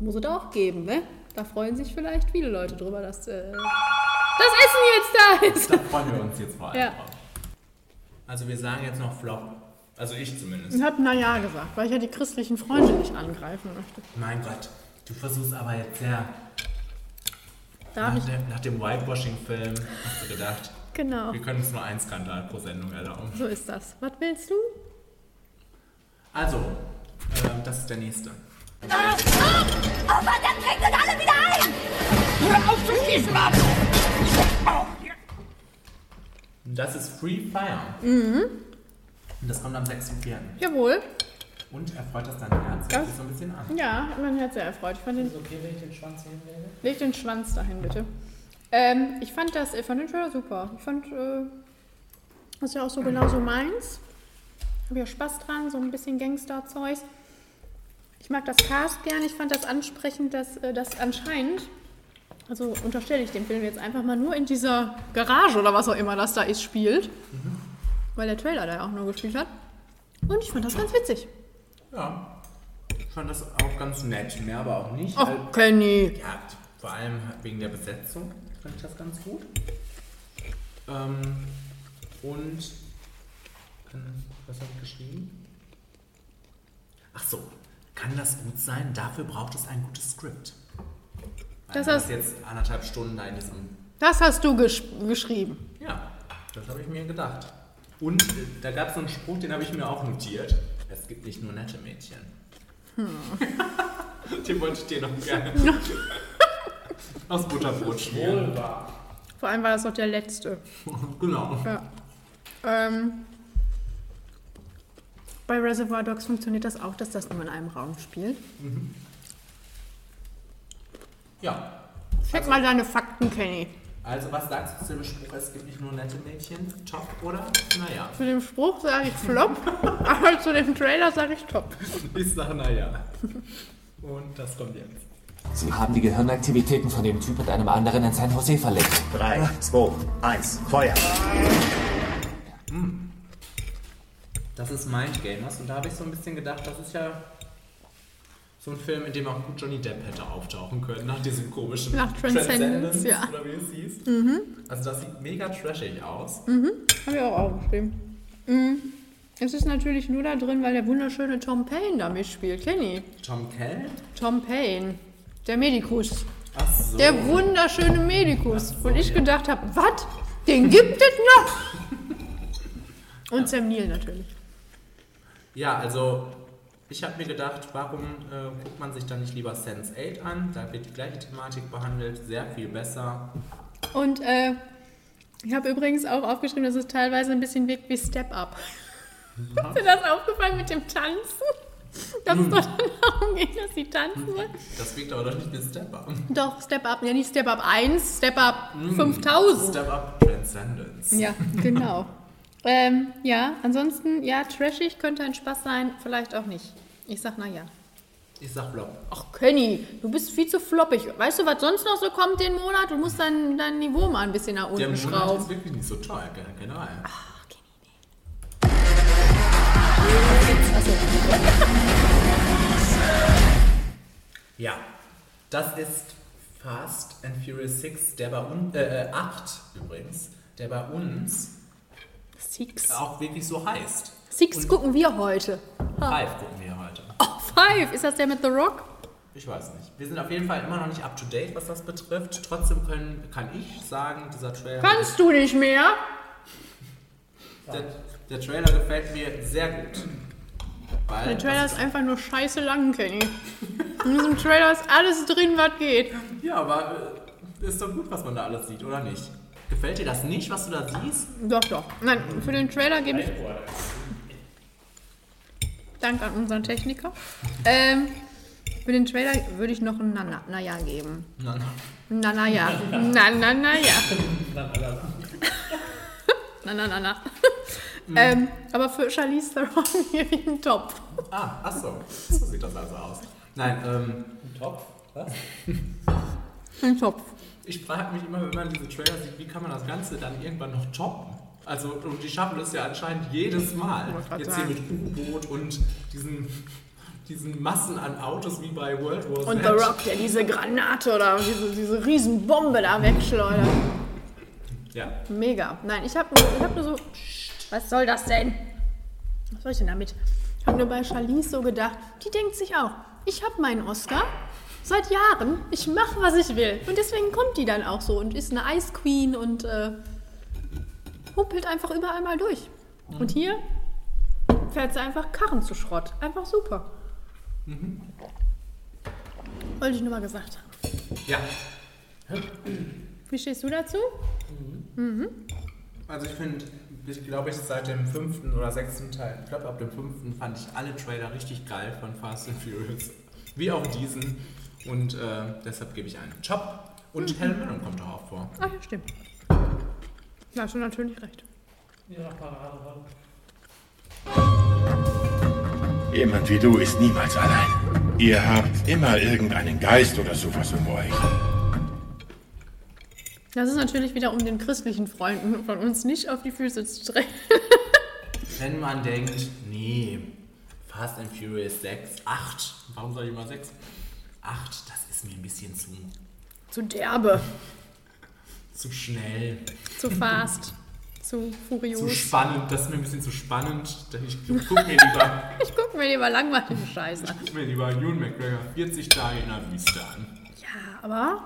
Speaker 2: Muss es auch geben, ne? Da freuen sich vielleicht viele Leute drüber, dass äh, das Essen jetzt da ist.
Speaker 1: Da freuen wir uns jetzt vor allem
Speaker 2: Ja.
Speaker 1: drauf. Also wir sagen jetzt noch Flop. Also ich zumindest.
Speaker 2: Ich habe naja gesagt, weil ich ja die christlichen Freunde nicht angreifen möchte.
Speaker 1: Mein Gott, du versuchst aber jetzt sehr.
Speaker 2: Darf
Speaker 1: Nach,
Speaker 2: ich?
Speaker 1: dem, nach dem Whitewashing-Film hast du gedacht,
Speaker 2: Genau.
Speaker 1: wir können uns nur einen Skandal pro Sendung erlauben.
Speaker 2: So ist das. Was willst du?
Speaker 1: Also, ähm, das ist der nächste.
Speaker 8: Oh, verdammt, kriegt uns alle wieder ein! Hör auf zu schießen, Mann!
Speaker 1: Das ist Free Fire.
Speaker 2: Mhm.
Speaker 1: Und das kommt am 6.4.
Speaker 2: Jawohl.
Speaker 1: Und erfreut das dein Herz?
Speaker 2: Das
Speaker 1: ist so ein bisschen an.
Speaker 2: Ja, mein Herz sehr erfreut. Ich fand den,
Speaker 6: Ist okay, wenn ich den Schwanz hinlege?
Speaker 2: leg den Schwanz dahin, bitte. Ähm, ich fand das, ich fand den Trailer super. Ich fand, äh, das ist ja auch so genauso meins. Habe ja Spaß dran, so ein bisschen Gangster-Zeugs. Ich mag das Cast gern. Ich fand das ansprechend, dass äh, das anscheinend, also unterstelle ich dem Film jetzt einfach mal nur in dieser Garage oder was auch immer das da ist, spielt. Weil der Trailer da ja auch nur gespielt hat. Und ich fand das ganz witzig.
Speaker 1: Ja. Ich fand das auch ganz nett. Mehr aber auch nicht.
Speaker 2: Ach, Kenny.
Speaker 1: Ja, vor allem wegen der Besetzung fand ich das ganz gut. Ähm, und kann, was habe ich geschrieben? Ach so, kann das gut sein? Dafür braucht es ein gutes Skript. Weil
Speaker 2: Das hast-
Speaker 1: das jetzt anderthalb Stunden da in diesem.
Speaker 2: Das hast du gesch geschrieben.
Speaker 1: Ja, das habe ich mir gedacht. Und äh, da gab es so einen Spruch, den habe ich mir auch notiert. Es gibt nicht nur nette Mädchen.
Speaker 2: Hm.
Speaker 1: den wollte ich dir noch gerne (laughs) aus Butterbrot schmieren.
Speaker 2: Vor allem war das doch der letzte. (laughs)
Speaker 1: Genau.
Speaker 2: Ja. Ähm, bei Reservoir Dogs funktioniert das auch, dass das nur in einem Raum spielt.
Speaker 1: Ja.
Speaker 2: Check mal deine Fakten, Kenny.
Speaker 1: Also, was sagst du zu dem Spruch, es gibt nicht nur nette Mädchen? Top oder? Naja.
Speaker 2: Zu dem Spruch sage ich Flop, (laughs) aber zu dem Trailer sage ich Top.
Speaker 1: Ich sage naja. Und das kommt jetzt.
Speaker 9: Sie haben die Gehirnaktivitäten von dem Typ mit einem anderen in San Jose verlegt.
Speaker 5: 3, 2, 1, Feuer!
Speaker 1: Das ist Mind Gamers und da habe ich so ein bisschen gedacht, das ist ja so ein Film, in dem auch gut Johnny Depp hätte auftauchen können, nach diesem komischen
Speaker 2: Nach Transcendence, ja.
Speaker 1: oder wie es hieß. Also das sieht mega trashig aus.
Speaker 2: Habe ich auch aufgeschrieben. Mhm. Es ist natürlich nur da drin, weil der wunderschöne Tom Payne da mitspielt. Kenny.
Speaker 1: Tom Kell?
Speaker 2: Tom Payne. Der Medikus.
Speaker 1: Ach so.
Speaker 2: Der wunderschöne Medikus. Und ich gedacht habe, was? Den gibt es noch? (laughs) Und Sam Neill natürlich.
Speaker 1: Ja, also ich habe mir gedacht, warum äh, guckt man sich dann nicht lieber Sense8 an? Da wird die gleiche Thematik behandelt, sehr viel besser.
Speaker 2: Und äh, ich habe übrigens auch aufgeschrieben, dass es teilweise ein bisschen wirkt wie Step Up. Ist dir das aufgefallen mit dem Tanzen? Dass es doch darum (laughs) geht, dass sie tanzen?
Speaker 1: Das wirkt aber doch nicht wie Step Up.
Speaker 2: Doch, Step Up, ja nicht Step Up 1, Step Up 5000.
Speaker 1: Step Up Transcendence.
Speaker 2: Ja, genau. (laughs) ähm, ja, ansonsten, ja, trashig könnte ein Spaß sein, vielleicht auch nicht. Ich sag, na ja.
Speaker 1: Ich sag Flop.
Speaker 2: Ach, Kenny, du bist viel zu floppig. Weißt du, was sonst noch so kommt den Monat? Du musst dein, dein Niveau mal ein bisschen nach
Speaker 1: Der
Speaker 2: unten
Speaker 1: Monat
Speaker 2: schrauben.
Speaker 1: ist wirklich nicht so toll, generell.
Speaker 2: Achso.
Speaker 1: Ja, das ist Fast and Furious 6, der bei uns, äh, 8 übrigens, der bei uns
Speaker 2: Six.
Speaker 1: auch wirklich so heißt.
Speaker 2: Six
Speaker 1: Und
Speaker 2: gucken wir heute.
Speaker 1: Five gucken wir heute.
Speaker 2: Oh, Five. Ist das der mit The Rock?
Speaker 1: Ich weiß nicht. Wir sind auf jeden Fall immer noch nicht up to date, was das betrifft. Trotzdem können, kann ich sagen, dieser Trailer.
Speaker 2: Kannst du nicht mehr?
Speaker 1: Der, der Trailer gefällt mir sehr gut. Weil
Speaker 2: Der Trailer ist einfach nur scheiße lang, Kenny. In diesem Trailer ist alles drin, was geht.
Speaker 1: Ja, aber äh, ist doch gut, was man da alles sieht, oder nicht? Gefällt dir das nicht, was du da siehst?
Speaker 2: Doch, doch. Nein, für den Trailer gebe ich. Dank an unseren Techniker. Ähm, für den Trailer würde ich noch ein Na, na, na ja geben.
Speaker 1: Nein.
Speaker 2: Na, na ja. Na, na, na ja. Na, na, na, na. ähm, aber für Charlize Theron (laughs) gebe ich einen Top.
Speaker 1: Ah, ach so. So sieht das also aus. Nein, ähm,
Speaker 6: Top? Was?
Speaker 2: Ein Top.
Speaker 1: Ich frage mich immer, wenn man diese Trailer sieht, wie kann man das Ganze dann irgendwann noch toppen? Also, und die schaffen das ja anscheinend jedes Mal. Jetzt hier mit U-Boot und diesen, diesen Massen an Autos wie bei World War Z.
Speaker 2: Und The Rock, der diese Granate oder diese, diese Riesenbombe da wegschleudert.
Speaker 1: Ja.
Speaker 2: Mega. Nein, ich habe nur, ich hab nur so. Was soll das denn? Was soll ich denn damit? Ich habe nur bei Charlize so gedacht, die denkt sich auch, ich habe meinen Oscar seit Jahren, ich mache, was ich will. Und deswegen kommt die dann auch so und ist eine Ice Queen und äh, humpelt einfach überall mal durch. Und hier fährt sie einfach Karren zu Schrott. Einfach super. Wollte ich nur mal gesagt haben.
Speaker 1: Ja.
Speaker 2: Wie stehst du dazu?
Speaker 1: Also ich finde, ich glaube, ich seit dem fünften oder sechsten Teil, ich glaube ab dem fünften fand ich alle Trailer richtig geil von Fast and Furious. Wie auch diesen. Und äh, deshalb gebe ich einen Chop. Und Helen Mirren kommt auch vor.
Speaker 2: Ach ja, stimmt. Da hast du natürlich recht.
Speaker 6: Ja, Paraderolle.
Speaker 3: Jemand wie du ist niemals allein. Ihr habt immer irgendeinen Geist oder sowas um euch.
Speaker 2: Das ist natürlich wieder, um den christlichen Freunden von uns nicht auf die Füße zu treten. (laughs)
Speaker 1: Wenn man denkt, nee, Fast and Furious 6, 8, warum soll ich mal 6? 8, das ist mir ein bisschen zu,
Speaker 2: Zu derbe,
Speaker 1: zu schnell,
Speaker 2: zu fast, zu
Speaker 1: zu
Speaker 2: furios.
Speaker 1: spannend, das ist mir ein bisschen zu spannend. Ich guck mir lieber, (laughs)
Speaker 2: Ich gucke mir lieber langweilige Scheiße an.
Speaker 1: guck mir lieber Ewan McGregor 40 Tage in der Wüste an.
Speaker 2: Ja, aber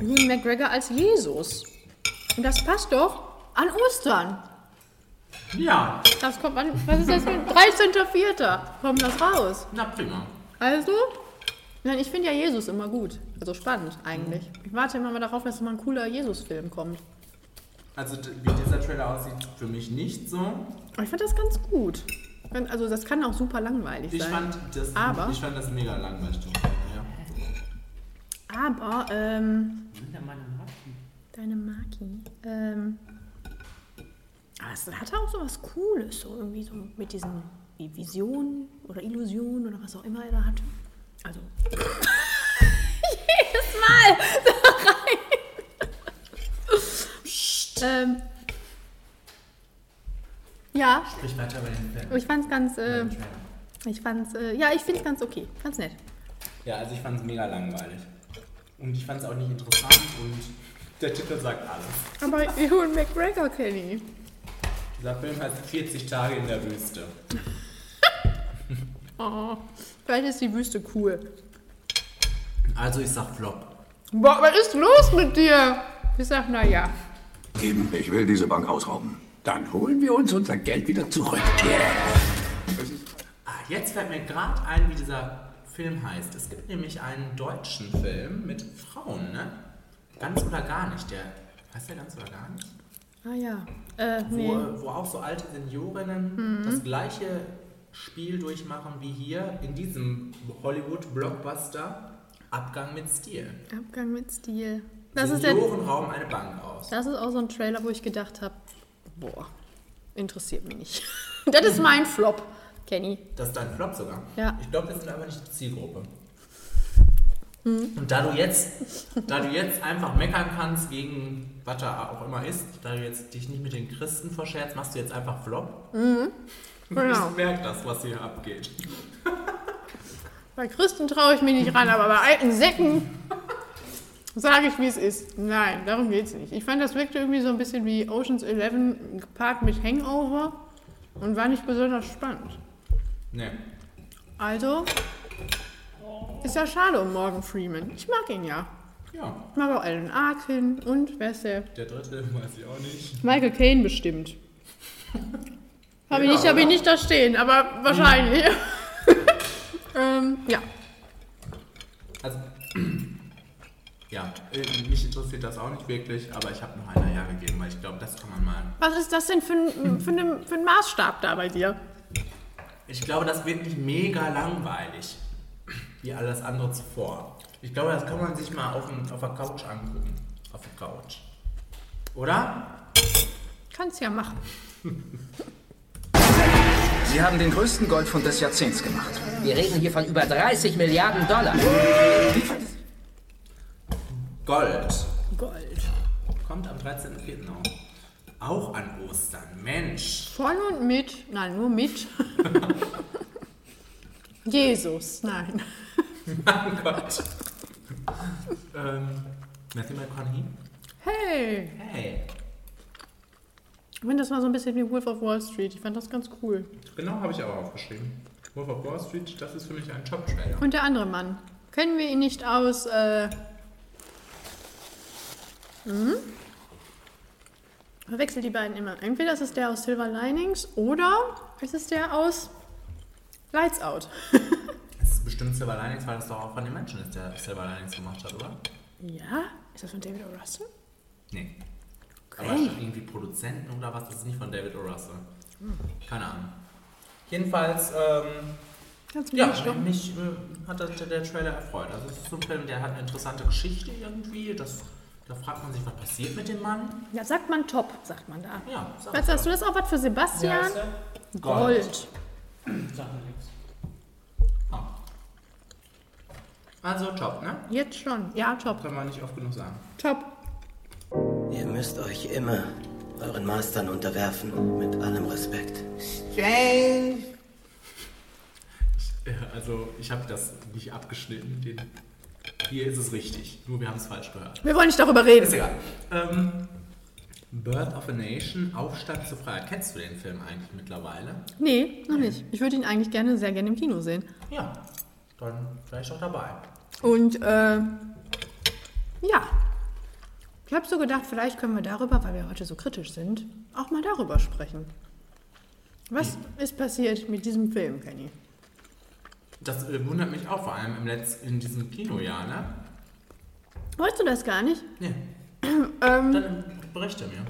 Speaker 2: Ewan McGregor als Jesus. Und das passt doch an Ostern.
Speaker 1: Ja,
Speaker 2: Das kommt an, was ist das für ein 13.04. kommt das raus.
Speaker 1: na prima.
Speaker 2: Also, nein, ich finde ja Jesus immer gut. Also spannend eigentlich. Ich warte immer mal darauf, dass mal ein cooler Jesus-Film kommt.
Speaker 1: Also wie dieser Trailer aussieht, für mich nicht so.
Speaker 2: Aber ich fand das ganz gut. Also das kann auch super langweilig
Speaker 1: Ich
Speaker 2: sein.
Speaker 1: fand das,
Speaker 2: Aber-
Speaker 1: ich fand das mega langweilig. Ja.
Speaker 2: Aber, ähm,
Speaker 6: meine
Speaker 2: deine Maki, ähm, aber es hatte auch so was Cooles, so irgendwie so mit diesen Visionen oder Illusionen oder was auch immer er da hatte. Also, (laughs) jedes Mal da rein. ähm, ja,
Speaker 1: Sprich weiter über den Film.
Speaker 2: ich fand's ganz, äh, ich fand's, äh, ja, ich find's ganz okay, ganz nett.
Speaker 1: Ja, also ich fand es mega langweilig. Und ich fand es auch nicht interessant und der Titel sagt alles.
Speaker 2: Aber Ewan McGregor, Kenny.
Speaker 1: Dieser Film heißt 40 Tage in der Wüste. (laughs)
Speaker 2: Oh, vielleicht ist die Wüste cool.
Speaker 1: Also ich sag Flop.
Speaker 2: Boah, was ist los mit dir? Ich sag, na ja.
Speaker 3: Eben, ich will diese Bank ausrauben. Dann holen wir uns unser Geld wieder zurück.
Speaker 1: Ah, jetzt fällt mir gerade ein, wie dieser Film heißt. Es gibt nämlich einen deutschen Film mit Frauen, ne? Ganz oder gar nicht. Der heißt der ganz oder gar nicht?
Speaker 2: Ah ja. Äh,
Speaker 1: Wo,
Speaker 2: nee.
Speaker 1: wo auch so alte Seniorinnen das gleiche Spiel durchmachen wie hier in diesem Hollywood-Blockbuster Abgang mit Stil.
Speaker 2: Abgang mit Stil. Das ist, der,
Speaker 1: rauben eine Bank aus.
Speaker 2: das ist auch so ein Trailer, wo ich gedacht habe, boah, interessiert mich nicht. (laughs) das ist mein Flop, Kenny.
Speaker 1: Das ist dein Flop sogar.
Speaker 2: Ja.
Speaker 1: Ich glaube, wir sind aber nicht die Zielgruppe. Und da du jetzt, da du jetzt einfach meckern kannst gegen was da auch immer ist, da du jetzt dich nicht mit den Christen verscherzt, machst du jetzt einfach Flop.
Speaker 2: Genau.
Speaker 1: Ich merke das, was hier abgeht.
Speaker 2: Bei Christen traue ich mich nicht ran, aber bei alten Säcken sage ich, wie es ist. Nein, darum geht es nicht. Ich fand, das wirkte irgendwie so ein bisschen wie Ocean's Eleven gepaart mit Hangover und war nicht besonders spannend.
Speaker 1: Nee.
Speaker 2: Also ist ja schade um Morgan Freeman. Ich mag ihn ja.
Speaker 1: Ja,
Speaker 2: Ich mag auch Alan Arkin und wer ist der?
Speaker 1: der dritte (laughs) weiß ich auch nicht.
Speaker 2: Michael Caine bestimmt. Habe ich,
Speaker 1: Ja,
Speaker 2: hab ich nicht da stehen, aber wahrscheinlich. (laughs) ähm, ja.
Speaker 1: Also, (clears throat) ja, äh, mich interessiert das auch nicht wirklich, aber ich habe noch ein Jahr gegeben, weil ich glaube, das kann man mal.
Speaker 2: Was ist das denn für ein, für, ein, für ein Maßstab da bei dir?
Speaker 1: Ich glaube, das wird nicht mega langweilig, wie alles andere zuvor. Ich glaube, das kann man sich mal auf, dem, auf der Couch angucken. Auf der Couch. Oder?
Speaker 2: Kannst ja machen. (laughs)
Speaker 5: Sie haben den größten Goldfund des Jahrzehnts gemacht.
Speaker 10: Wir reden hier von über 30 Milliarden Dollar.
Speaker 1: Gold.
Speaker 2: Gold.
Speaker 1: Kommt am 13.04. auch. Auch an Ostern. Mensch.
Speaker 2: Von und mit, nein, nur mit. (laughs) Jesus, nein. (laughs)
Speaker 1: Mein Gott. ähm, Matthew McConaughey?
Speaker 2: Hey,
Speaker 1: Hey.
Speaker 2: Ich finde, das war so ein bisschen wie Wolf of Wall Street. Ich fand das ganz cool.
Speaker 1: Genau, habe ich aber aufgeschrieben. Wolf of Wall Street, das ist für mich ein Top-Trailer.
Speaker 2: Und der andere Mann. Kennen wir ihn nicht aus. Äh, hm? Verwechselt die beiden immer. Entweder ist es der aus Silver Linings oder ist es der aus Lights Out. (laughs)
Speaker 1: Es ist bestimmt Silver Linings, weil das doch auch von den Menschen ist, der Silver Linings gemacht hat, oder?
Speaker 2: Ja? Ist das von David O. Russell?
Speaker 1: Nee. Aber
Speaker 2: Okay.
Speaker 1: statt irgendwie Produzenten oder was, das ist nicht von David O. Russell. Keine Ahnung. Jedenfalls, ähm,
Speaker 2: Kannst
Speaker 1: ja, mich äh, hat das, der Trailer erfreut. Also es ist so ein Film, der hat eine interessante Geschichte irgendwie. Das, da fragt man sich, was passiert mit dem Mann.
Speaker 2: Ja, sagt man top, sagt man da.
Speaker 1: Ja, sag
Speaker 2: Was hast du das auch was für Sebastian?
Speaker 6: Ist der?
Speaker 2: Gold.
Speaker 6: Sag mir nichts.
Speaker 1: Ah. Also top, ne?
Speaker 2: Jetzt schon. Ja, top.
Speaker 1: Kann man nicht oft genug sagen.
Speaker 2: Top.
Speaker 10: Ihr müsst euch immer euren Mastern unterwerfen, mit allem Respekt.
Speaker 1: Ja, also ich habe das nicht abgeschnitten. Den, hier ist es richtig. Nur wir haben es falsch gehört.
Speaker 2: Wir wollen nicht darüber
Speaker 1: Ist
Speaker 2: reden.
Speaker 1: egal. Ähm, Birth of a Nation, Aufstand zur Freiheit. Kennst du den Film eigentlich mittlerweile?
Speaker 2: Nee, noch nicht. Ich würde ihn eigentlich gerne, sehr gerne im Kino sehen.
Speaker 1: Ja. Dann vielleicht auch dabei.
Speaker 2: Und äh, ja, ich habe so gedacht, vielleicht können wir darüber, weil wir heute so kritisch sind, auch mal darüber sprechen. Was ist passiert mit diesem Film, Kenny?
Speaker 1: Das äh, wundert mich auch, vor allem im Letz in diesem Kinojahr, ne?
Speaker 2: Weißt du das gar nicht?
Speaker 1: Nee. (clears throat)
Speaker 2: Ähm,
Speaker 1: Dann berichte mir.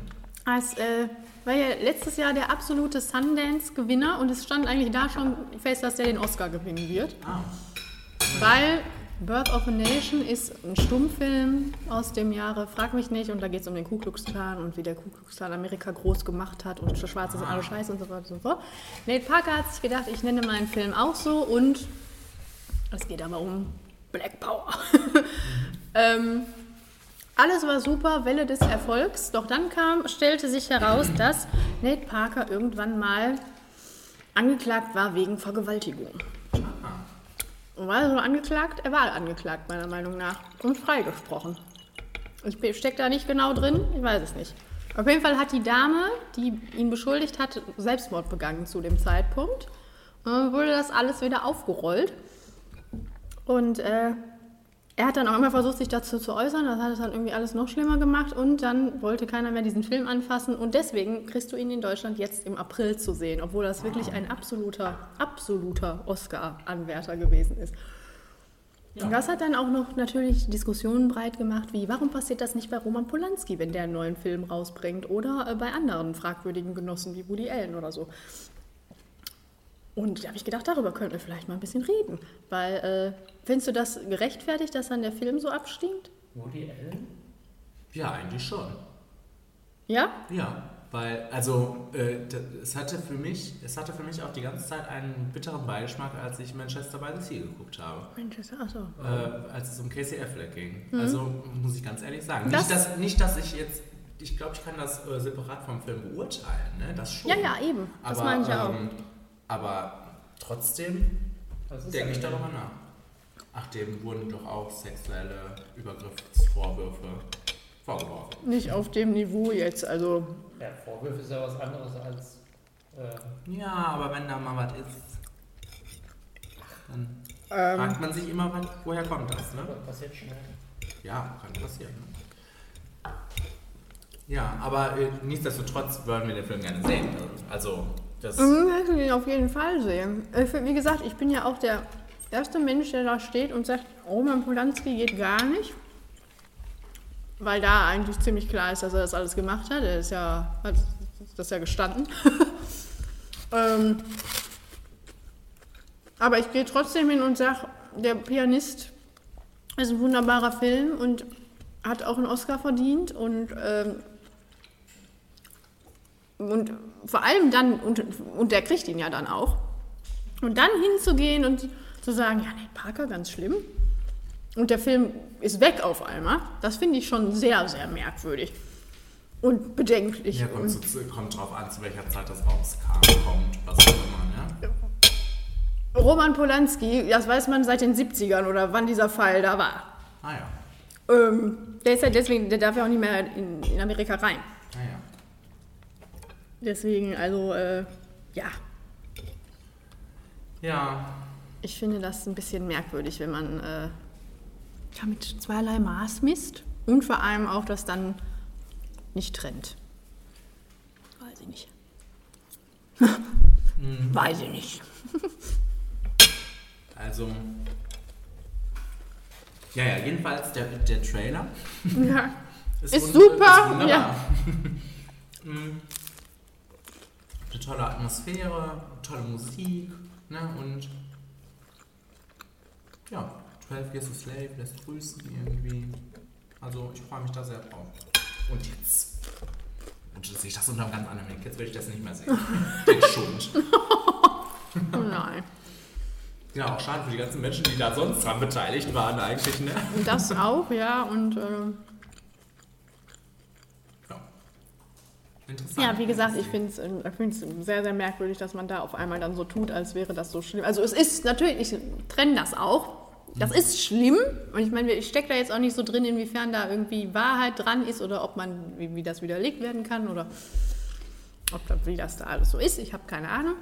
Speaker 2: als, äh, war ja letztes Jahr der absolute Sundance-Gewinner und es stand eigentlich da schon fest, dass der den Oscar gewinnen wird.
Speaker 1: Ah.
Speaker 2: Weil Birth of a Nation ist ein Stummfilm aus dem Jahre, frag mich nicht, und da geht es um den Ku Klux Klan und wie der Ku Klux Klan Amerika groß gemacht hat und Schwarze sind alle scheiße und so weiter und so fort. Nate Parker hat sich gedacht, ich nenne meinen Film auch so und es geht aber um Black Power. (laughs) ähm, alles war super, Welle des Erfolgs, doch dann kam, stellte sich heraus, dass Nate Parker irgendwann mal angeklagt war wegen Vergewaltigung. War er so angeklagt? Er war angeklagt, meiner Meinung nach. Und freigesprochen. Ich stecke da nicht genau drin, ich weiß es nicht. Auf jeden Fall hat die Dame, die ihn beschuldigt hat, Selbstmord begangen zu dem Zeitpunkt. Dann wurde das alles wieder aufgerollt. Und äh, er hat dann auch immer versucht, sich dazu zu äußern. Das hat es dann irgendwie alles noch schlimmer gemacht. Und dann wollte keiner mehr diesen Film anfassen. Und deswegen kriegst du ihn in Deutschland jetzt im April zu sehen, obwohl das wirklich ein absoluter, absoluter Oscar-Anwärter gewesen ist. Und das hat dann auch noch natürlich Diskussionen breit gemacht, wie warum passiert das nicht bei Roman Polanski, wenn der einen neuen Film rausbringt oder äh, bei anderen fragwürdigen Genossen wie Woody Allen oder so. Und da habe ich gedacht, darüber könnten wir vielleicht mal ein bisschen reden. Weil, äh, findest du das gerechtfertigt, dass dann der Film so abstinkt?
Speaker 6: Woody Allen?
Speaker 1: Ja, eigentlich schon.
Speaker 2: Ja?
Speaker 1: Ja, weil, also, äh, es hatte für mich, es hatte für mich auch die ganze Zeit einen bitteren Beigeschmack, als ich Manchester by the Sea geguckt habe.
Speaker 2: Manchester, achso.
Speaker 1: Äh, als es um Casey Affleck ging.
Speaker 2: Mhm.
Speaker 1: Also, muss ich ganz ehrlich sagen.
Speaker 2: Das-
Speaker 1: nicht, dass, nicht, dass ich jetzt, ich glaube, ich kann das äh, separat vom Film beurteilen, ne? Das schon.
Speaker 2: Ja, ja, eben. Das meine ich ja auch.
Speaker 1: Aber trotzdem denke ich darüber nach. Ach, dem wurden doch auch sexuelle Übergriffsvorwürfe vorgeworfen.
Speaker 2: Nicht auf dem Niveau jetzt, also.
Speaker 6: Ja, Vorwürfe ist ja was anderes als. Äh,
Speaker 1: Ja, aber wenn da mal was ist, dann
Speaker 2: Ähm,
Speaker 1: fragt man sich immer, wann, woher kommt das, ne?
Speaker 6: passiert schnell.
Speaker 1: Ja, kann passieren. Ne? Ja, aber äh, nichtsdestotrotz wollen wir den Film gerne sehen. Also, das.
Speaker 2: Mhm, will ihn auf jeden Fall sehen. Find- Wie gesagt, ich bin ja auch der erste Mensch, der da steht und sagt, Roman Polanski geht gar nicht. Weil da eigentlich ziemlich klar ist, dass er das alles gemacht hat. Er ist ja, hat das ja gestanden. (laughs) ähm, aber ich gehe trotzdem hin und sage, der Pianist ist ein wunderbarer Film und hat auch einen Oscar verdient und ähm, und vor allem dann, und, und der kriegt ihn ja dann auch. Und dann hinzugehen und zu sagen, ja, nee, Parker, ganz schlimm. Und der Film ist weg auf einmal, das finde ich schon sehr, sehr merkwürdig. Und bedenklich.
Speaker 1: Ja, kommt,
Speaker 2: Und-
Speaker 1: zu, kommt drauf an, zu welcher Zeit das rauskam, kommt, was auch immer, ne?
Speaker 2: Roman Polanski, das weiß man seit den 70ern oder wann dieser Fall da war.
Speaker 1: Ah ja,
Speaker 2: Ähm, der ist ja deswegen, der darf ja auch nicht mehr in, in Amerika rein. Deswegen, also, äh, ja,
Speaker 1: Ja,
Speaker 2: Ich finde das ein bisschen merkwürdig, wenn man äh, ja, mit zweierlei Maß misst und vor allem auch das dann nicht trennt. Weiß ich nicht. Weiß ich nicht.
Speaker 1: also. Ja, ja, jedenfalls der, der Trailer.
Speaker 2: Ja. (laughs) Ist
Speaker 1: wund-
Speaker 2: super,
Speaker 1: Ist
Speaker 2: ja. (laughs)
Speaker 1: Eine tolle Atmosphäre, tolle Musik, ne? Und ja, 12 Years a Slave lässt grüßen irgendwie. Also ich freue mich da sehr drauf. Und jetzt wünsche sich das unter einem ganz anderen Weg. Jetzt will ich das nicht mehr sehen. Den Schund.
Speaker 2: Oh nein.
Speaker 1: Ja, auch schade für die ganzen Menschen, die da sonst dran beteiligt waren eigentlich, ne?
Speaker 2: Und das auch, ja. Und äh,
Speaker 1: Interessant.
Speaker 2: ja, wie gesagt, ich finde es sehr, sehr merkwürdig, dass man da auf einmal dann so tut, als wäre das so schlimm. Also es ist natürlich, ich trenne das auch. Das ist schlimm. Und ich meine, ich stecke da jetzt auch nicht so drin, inwiefern da irgendwie Wahrheit dran ist oder ob man, wie, wie das widerlegt werden kann oder ob das, wie das da alles so ist. Ich habe keine Ahnung.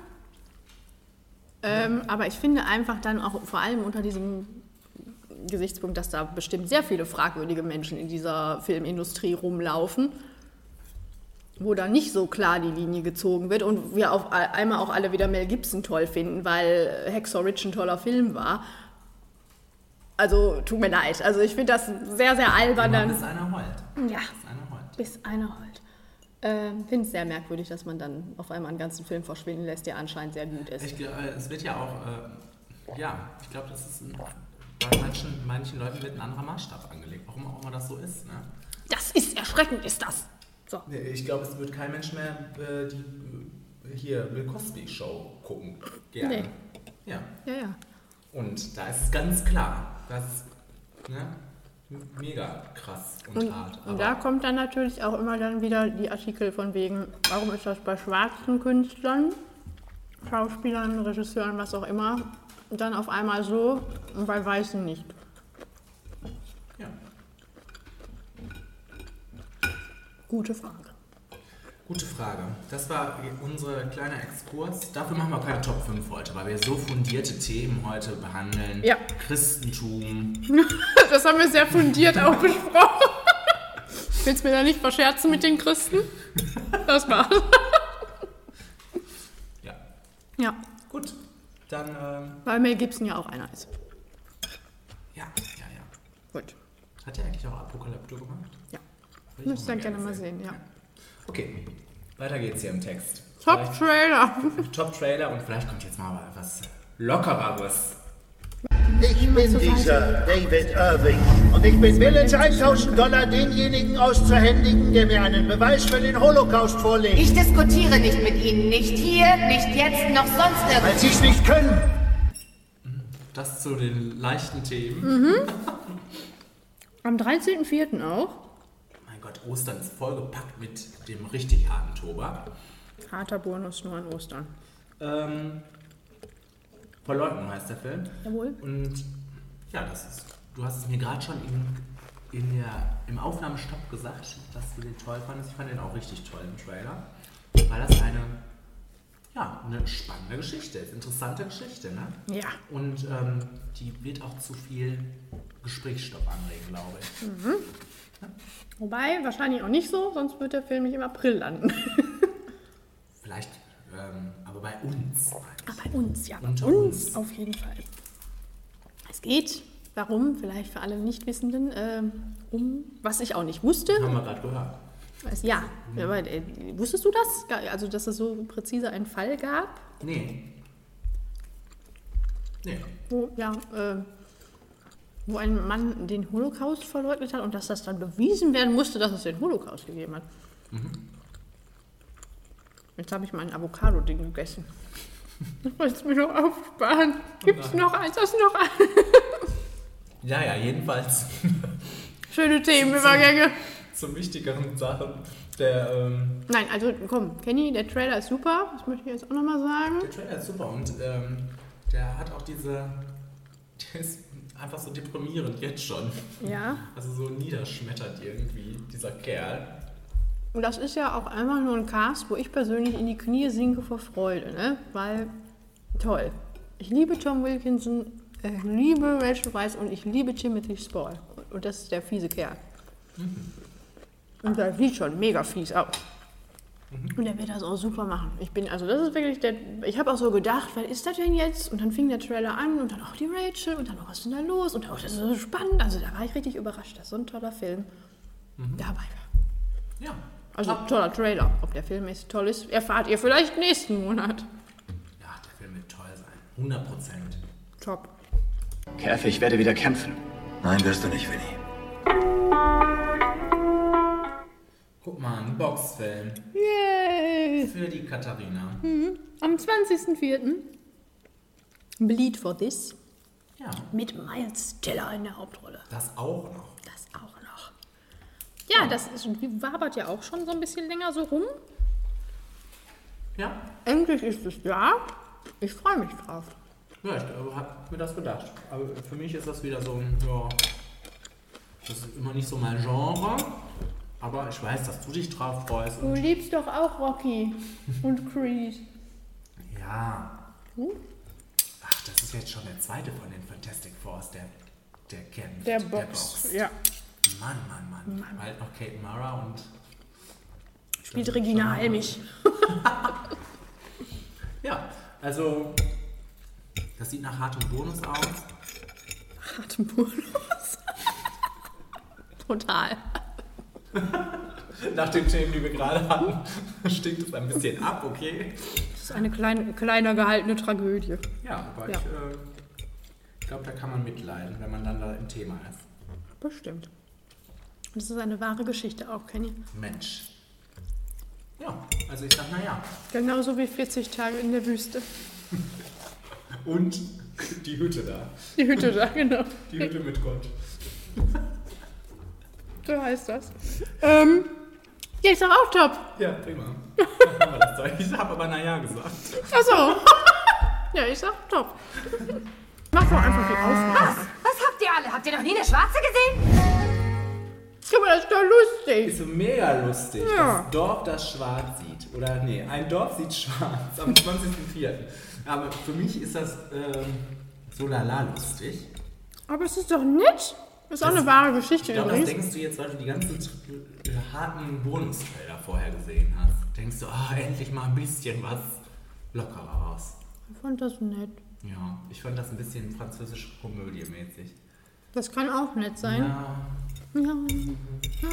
Speaker 2: Ähm, aber ich finde einfach dann auch vor allem unter diesem Gesichtspunkt, dass da bestimmt sehr viele fragwürdige Menschen in dieser Filmindustrie rumlaufen, wo da nicht so klar die Linie gezogen wird und wir auf einmal auch alle wieder Mel Gibson toll finden, weil Hacksaw Ridge ein toller Film war. Also tut mir leid. Also ich finde das sehr, sehr albern. Dann,
Speaker 1: bis einer heult.
Speaker 2: ja,
Speaker 1: Bis einer heult.
Speaker 2: Ähm, finde es sehr merkwürdig, dass man dann auf einmal einen ganzen Film verschwinden lässt, der anscheinend sehr gut ist.
Speaker 1: Ich, äh, es wird ja auch, äh, ja, ich glaube, das ist ein, bei manchen, manchen Leuten wird ein anderer Maßstab angelegt, warum auch immer das so ist. Ne?
Speaker 2: Das ist erschreckend, ist das. So.
Speaker 1: Nee, Ich glaube, es wird kein Mensch mehr äh, die äh, hier Bill Cosby Show gucken. Gerne.
Speaker 2: Nee.
Speaker 1: Ja.
Speaker 2: Ja, ja.
Speaker 1: Und da ist es ganz klar, das ist ne, mega krass und,
Speaker 2: Und,
Speaker 1: hart.
Speaker 2: und da kommt dann natürlich auch immer dann wieder die Artikel von wegen, warum ist das bei schwarzen Künstlern, Schauspielern, Regisseuren, was auch immer, dann auf einmal so und bei Weißen nicht. Gute Frage.
Speaker 1: Gute Frage. Das war unser kleiner Exkurs. Dafür machen wir keine Top 5 heute, weil wir so fundierte Themen heute behandeln.
Speaker 2: Ja.
Speaker 1: Christentum. (laughs)
Speaker 2: Das haben wir sehr fundiert auch besprochen. (laughs) Willst du mir da nicht verscherzen mit den Christen? Das war's. (laughs)
Speaker 1: Ja.
Speaker 2: Ja,
Speaker 1: Gut. Dann, ähm,
Speaker 2: weil Mel Gibson ja auch einer ist.
Speaker 1: ja, ja, ja.
Speaker 2: Gut.
Speaker 1: Hat er eigentlich auch Apokalypto gemacht? Will ich
Speaker 2: ihr gerne mal sehen, ja.
Speaker 1: Okay, weiter geht's hier im Text.
Speaker 2: Top Trailer. (laughs)
Speaker 1: Top-Trailer und vielleicht kommt jetzt mal was Lockereres.
Speaker 11: Ich bin dieser David Irving und ich bin willens, 1000 Dollar denjenigen auszuhändigen, der mir einen Beweis für den Holocaust vorlegt.
Speaker 8: Ich diskutiere nicht mit Ihnen. Nicht hier, nicht jetzt, noch sonst
Speaker 11: Weil
Speaker 8: irgendwo.
Speaker 11: Sie es nicht können.
Speaker 1: Das zu den leichten Themen.
Speaker 2: Mhm. Am 13.04. auch.
Speaker 1: Ostern ist vollgepackt mit dem richtig harten Tobak.
Speaker 2: Harter Bonus nur an Ostern.
Speaker 1: Ähm, Verleugnung heißt der Film.
Speaker 2: Jawohl.
Speaker 1: Und Ja, das ist. Du hast es mir gerade schon in, in der, im Aufnahmestopp gesagt, dass du den toll fandest. Ich fand den auch richtig toll im Trailer. Weil das eine, ja, eine spannende Geschichte ist. Interessante Geschichte, ne?
Speaker 2: Ja.
Speaker 1: Und ähm, die wird auch zu viel Gesprächsstoff anregen, glaube ich.
Speaker 2: Mhm. Wobei, wahrscheinlich auch nicht so, sonst wird der Film nicht im April landen. (laughs)
Speaker 1: Vielleicht, ähm, aber bei uns.
Speaker 2: Ah, bei uns, ja. Bei uns,
Speaker 1: uns.
Speaker 2: auf jeden Fall. Es geht, warum, vielleicht für alle Nichtwissenden, ähm, um, was ich auch nicht wusste.
Speaker 1: Haben wir gerade gehört.
Speaker 2: Ja, aber, äh, wusstest du das? Also, dass es so präzise einen Fall gab,
Speaker 1: Nee. Nee.
Speaker 2: wo, ja, äh, wo ein Mann den Holocaust verleugnet hat und dass das dann bewiesen werden musste, dass es den Holocaust gegeben hat.
Speaker 1: Mhm.
Speaker 2: Jetzt habe ich mein Avocado-Ding gegessen. Ich wollte es mir noch aufsparen. Gibt es noch eins? Hast du noch eins?
Speaker 1: Ja, ja, jedenfalls.
Speaker 2: Schöne Themenübergänge.
Speaker 1: Zum wichtigeren Sachen. Der, ähm,
Speaker 2: Nein, also komm, Kenny, der Trailer ist super. Das möchte ich jetzt auch nochmal sagen.
Speaker 1: der Trailer ist super und ähm, der hat auch diese. (laughs) Der ist einfach so deprimierend jetzt schon.
Speaker 2: Ja.
Speaker 1: Also so niederschmettert irgendwie, dieser Kerl.
Speaker 2: Und das ist ja auch einfach nur ein Cast, wo ich persönlich in die Knie sinke vor Freude, ne? Weil, toll. Ich liebe Tom Wilkinson, ich liebe Rachel Weisz und ich liebe Timothy Spall. Und das ist der fiese Kerl. Und der sieht schon mega fies aus. Und er wird das auch super machen. Ich bin, also das ist wirklich der, ich habe auch so gedacht, was ist das denn jetzt? Und dann fing der Trailer an und dann auch die Rachel und dann, oh, was ist denn da los? Und auch das ist so spannend. Also da war ich richtig überrascht, dass so ein toller Film dabei war.
Speaker 1: Ja.
Speaker 2: Also toller Trailer. Ob der Film ist toll ist, erfahrt ihr vielleicht nächsten Monat.
Speaker 1: Ja, der Film wird toll sein. 100 Prozent.
Speaker 2: Top.
Speaker 5: Käfig, ich werde wieder kämpfen.
Speaker 3: Nein, wirst du nicht, Winnie.
Speaker 1: Guck mal, ein Boxfilm.
Speaker 2: Yay!
Speaker 1: Für die Katharina.
Speaker 2: Mhm. Am 20.04. Bleed for This.
Speaker 1: Ja.
Speaker 2: Mit Miles Teller in der Hauptrolle.
Speaker 1: Das auch noch.
Speaker 2: Das auch noch. Ja, das ist, wabert ja auch schon so ein bisschen länger so rum.
Speaker 1: Ja.
Speaker 2: Endlich ist es da. Ich freue mich drauf.
Speaker 1: Ja, ich äh, hab mir das gedacht. Aber für mich ist das wieder so ein, ja, das ist immer nicht so mein Genre. Aber ich weiß, dass du dich drauf freust.
Speaker 2: Du liebst doch auch Rocky und Creed.
Speaker 1: ja,
Speaker 2: Hm?
Speaker 1: ach, das ist jetzt schon der zweite von den Fantastic Fours, der, der kämpft.
Speaker 2: Der Box, ja.
Speaker 1: Mann, Mann, Mann.
Speaker 2: Mann.
Speaker 1: Halt noch Kate Mara und
Speaker 2: Spielt Regina Helmich. (laughs)
Speaker 1: Ja, also das sieht nach hartem Bonus aus.
Speaker 2: Atemburnus. (laughs) Total. (laughs)
Speaker 1: Nach den Themen, die wir gerade hatten, (laughs) stinkt es ein bisschen ab, okay?
Speaker 2: Das ist eine klein, kleiner gehaltene Tragödie.
Speaker 1: Ja, aber
Speaker 2: Ja.
Speaker 1: ich, äh, ich glaube, da kann man mitleiden, wenn man dann da im Thema ist.
Speaker 2: Bestimmt. Das ist eine wahre Geschichte auch, Kenny.
Speaker 1: Mensch. Ja, also ich sag, naja.
Speaker 2: Genauso wie 40 Tage in der Wüste.
Speaker 1: Und die Hütte da.
Speaker 2: Die Hütte da, genau.
Speaker 1: Die Hütte mit Gott. (laughs)
Speaker 2: So heißt das. Ähm, ja, ist doch auch top.
Speaker 1: Ja, prima. (laughs) Ich habe aber naja gesagt.
Speaker 2: Achso. (laughs) ja, ich sag top. Mach doch einfach die Aufnahme.
Speaker 8: Was habt ihr alle? Habt ihr noch nie eine Schwarze gesehen?
Speaker 2: Guck mal, das ist doch lustig.
Speaker 1: Ist so mega lustig.
Speaker 2: Ja.
Speaker 1: Das Dorf, das schwarz sieht. Oder nee, ein Dorf sieht schwarz am 20.04. Aber für mich ist das ähm, so lala lustig.
Speaker 2: Aber es ist doch nett. Das ist auch
Speaker 1: Das-
Speaker 2: eine wahre Geschichte
Speaker 1: Ich glaube, das
Speaker 2: übrigens.
Speaker 1: denkst du jetzt, weil du die ganzen äh, harten Bonustrailer vorher gesehen hast. Denkst du, ah, endlich mal ein bisschen was lockereres.
Speaker 2: Ich fand das nett.
Speaker 1: Ja, ich fand das ein bisschen französische Komödie mäßig.
Speaker 2: Das kann auch nett sein.
Speaker 1: Ja,
Speaker 2: Ja. ja.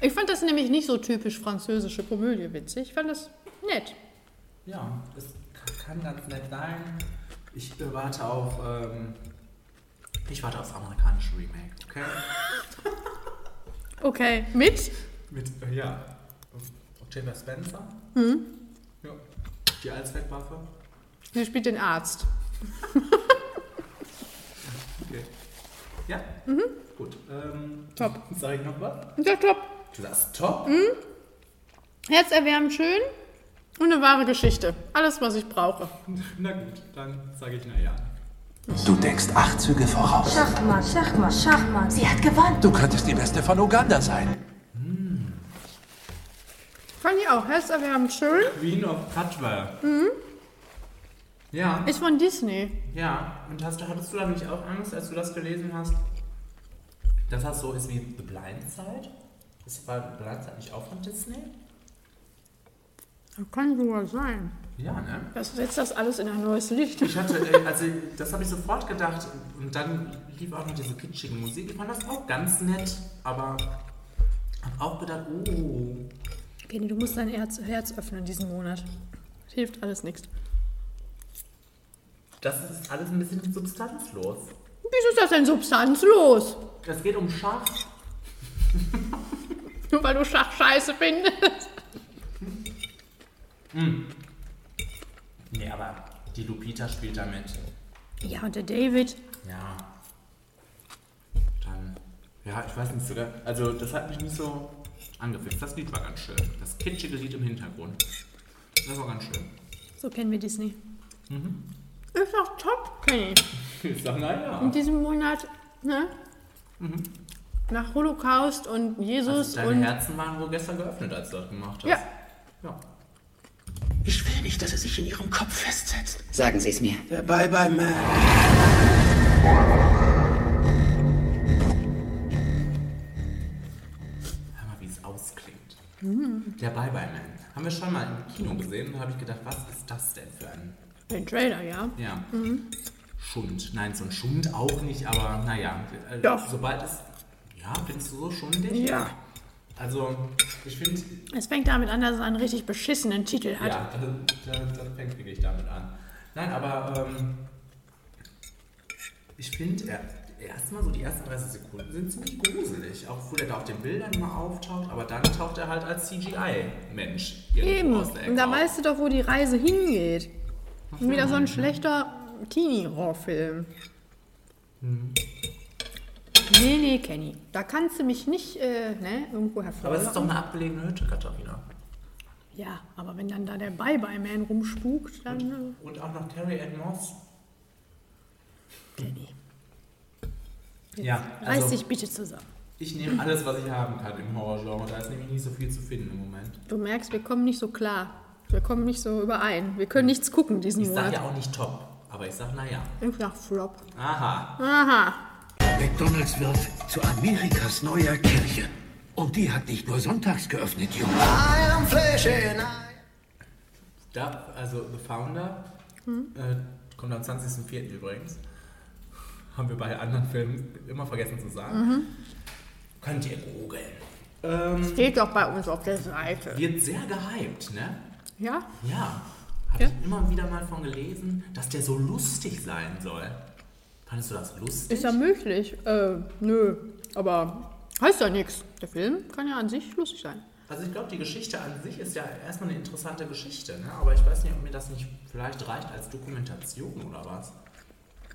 Speaker 2: Ich fand das nämlich nicht so typisch französische Komödie witzig. Ich fand das nett.
Speaker 1: ja, es kann ganz nett sein. Ich warte auf, ähm, ich warte aufs amerikanische Remake, okay? (laughs)
Speaker 2: Okay, mit?
Speaker 1: Mit, äh, ja, Octavia Spencer,
Speaker 2: Hm?
Speaker 1: ja, die Allzweckwaffe.
Speaker 2: Sie spielt den Arzt. (laughs)
Speaker 1: Okay. Ja,
Speaker 2: Mhm.
Speaker 1: gut. Ähm,
Speaker 2: Top. (laughs)
Speaker 1: Sag ich noch was?
Speaker 2: Ja, top.
Speaker 1: Du sagst top?
Speaker 2: Mhm. Herzerwärmend schön und eine wahre Geschichte. Alles, was ich brauche.
Speaker 1: Na gut, dann sage ich na ja.
Speaker 9: Du denkst acht Züge voraus.
Speaker 8: Schachmatt, Schachmatt, Schachmatt. Sie hat gewonnen.
Speaker 9: Du könntest die Beste von Uganda sein.
Speaker 2: Fand ich auch herzerwärmend schön.
Speaker 1: Queen of Katwa.
Speaker 2: Mhm.
Speaker 1: Ja.
Speaker 2: Ist von Disney.
Speaker 1: Ja, und hast, du- hattest du da nicht auch Angst, als du das gelesen hast, dass das so ist wie The Blind Side? Ist The Blind Side nicht auch von Disney?
Speaker 2: Kann sogar sein.
Speaker 1: Ja, ne?
Speaker 2: Das setzt das alles in ein neues Licht.
Speaker 1: Ich hatte, äh, also das habe ich sofort gedacht und dann lief auch noch diese kitschige Musik. Ich fand das auch ganz nett, aber habe auch gedacht, oh,
Speaker 2: Kenny, du musst dein Herz, Herz öffnen diesen Monat. Hilft alles nichts.
Speaker 1: das ist alles ein bisschen substanzlos.
Speaker 2: Wieso ist das denn substanzlos?
Speaker 1: Es geht um Schach. (laughs)
Speaker 2: Nur weil du Schach scheiße findest.
Speaker 1: Hm. Nee, aber die Lupita spielt damit.
Speaker 2: Ja, und der David.
Speaker 1: Ja. Dann. Ja, ich weiß nicht sogar. Also, das hat mich nicht so angefixt. Das Lied war ganz schön. Das kitschige Lied im Hintergrund. Das war ganz schön.
Speaker 2: So kennen wir Disney.
Speaker 1: Mhm.
Speaker 2: Ist doch top, Kenny. (laughs)
Speaker 1: Ich sag, naja.
Speaker 2: In diesem Monat, ne?
Speaker 1: Mhm.
Speaker 2: Nach Holocaust und Jesus
Speaker 1: Also deine
Speaker 2: und.
Speaker 1: Herzen waren wohl gestern geöffnet, als du das gemacht hast.
Speaker 2: Ja.
Speaker 1: ja.
Speaker 12: Ich will nicht, dass es sich in ihrem Kopf festsetzt.
Speaker 10: Sagen Sie es mir.
Speaker 12: Der Bye-Bye-Man.
Speaker 1: Hör mal, wie es ausklingt.
Speaker 2: Mhm.
Speaker 1: Der Bye Bye Man. Haben wir schon mal im Kino gesehen. Da habe ich gedacht, was ist das denn für ein.
Speaker 2: Den Trailer, ja.
Speaker 1: Ja.
Speaker 2: Mhm.
Speaker 1: Schund. Nein, so ein Schund auch nicht, aber naja. äh,
Speaker 2: Doch.
Speaker 1: Sobald es. Ja, findest du so schundig?
Speaker 2: Ja.
Speaker 1: Also, ich finde.
Speaker 2: Es fängt damit an, dass es einen richtig beschissenen Titel hat.
Speaker 1: Ja, das, das, das fängt wirklich damit an. Nein, aber ähm, ich finde, er, erstmal so die ersten 30 Sekunden sind ziemlich gruselig. Auch wo der da auf den Bildern mal auftaucht, aber dann taucht er halt als CGI-Mensch
Speaker 2: Eben. Und da
Speaker 1: auf.
Speaker 2: weißt du doch, wo die Reise hingeht.
Speaker 1: Ach,
Speaker 2: Wieder so ein schlechter Teenie-Horrorfilm.
Speaker 1: Mhm.
Speaker 2: Nee, nee, Kenny. Da kannst du mich nicht äh, ne, irgendwo hervorlocken.
Speaker 1: Aber es ist doch eine abgelegene Hütte, Katharina.
Speaker 2: Ja, aber wenn dann da der Bye-Bye-Man rumspukt, dann... Äh,
Speaker 1: Und auch noch Terry Moss.
Speaker 2: Kenny. Jetzt
Speaker 1: Ja,
Speaker 2: Reiß
Speaker 1: also-
Speaker 2: dich bitte zusammen.
Speaker 1: Ich nehme alles, was ich haben kann im Horrorgenre. Da ist nämlich nicht so viel zu finden im Moment.
Speaker 2: Du merkst, wir kommen nicht so klar. Wir kommen nicht so überein. Wir können nichts gucken diesen
Speaker 1: Ich sag
Speaker 2: Monat.
Speaker 1: ja auch nicht top, aber ich sag naja.
Speaker 2: Ich sag Flop.
Speaker 1: Aha.
Speaker 2: Aha.
Speaker 12: McDonalds wird zu Amerikas neuer Kirche. Und die hat nicht nur sonntags geöffnet, Junge.
Speaker 1: Da, also The Founder
Speaker 2: Hm?
Speaker 1: äh, kommt am 20.04. übrigens. Haben wir bei anderen Filmen immer vergessen zu sagen.
Speaker 2: Mhm.
Speaker 1: Könnt ihr googeln. Ähm,
Speaker 2: Steht doch bei uns auf der Seite.
Speaker 1: wird sehr gehypt, ne?
Speaker 2: Ja?
Speaker 1: Ja. Habe
Speaker 2: Ja?
Speaker 1: ich immer wieder mal von gelesen, dass der so lustig sein soll. Fandest du das lustig?
Speaker 2: Ist ja möglich. Äh, nö. Aber heißt ja nichts. Der Film kann ja an sich lustig sein.
Speaker 1: Also ich glaube, die Geschichte an sich ist ja erstmal eine interessante Geschichte, ne? aber ich weiß nicht, ob mir das nicht vielleicht reicht als Dokumentation oder was.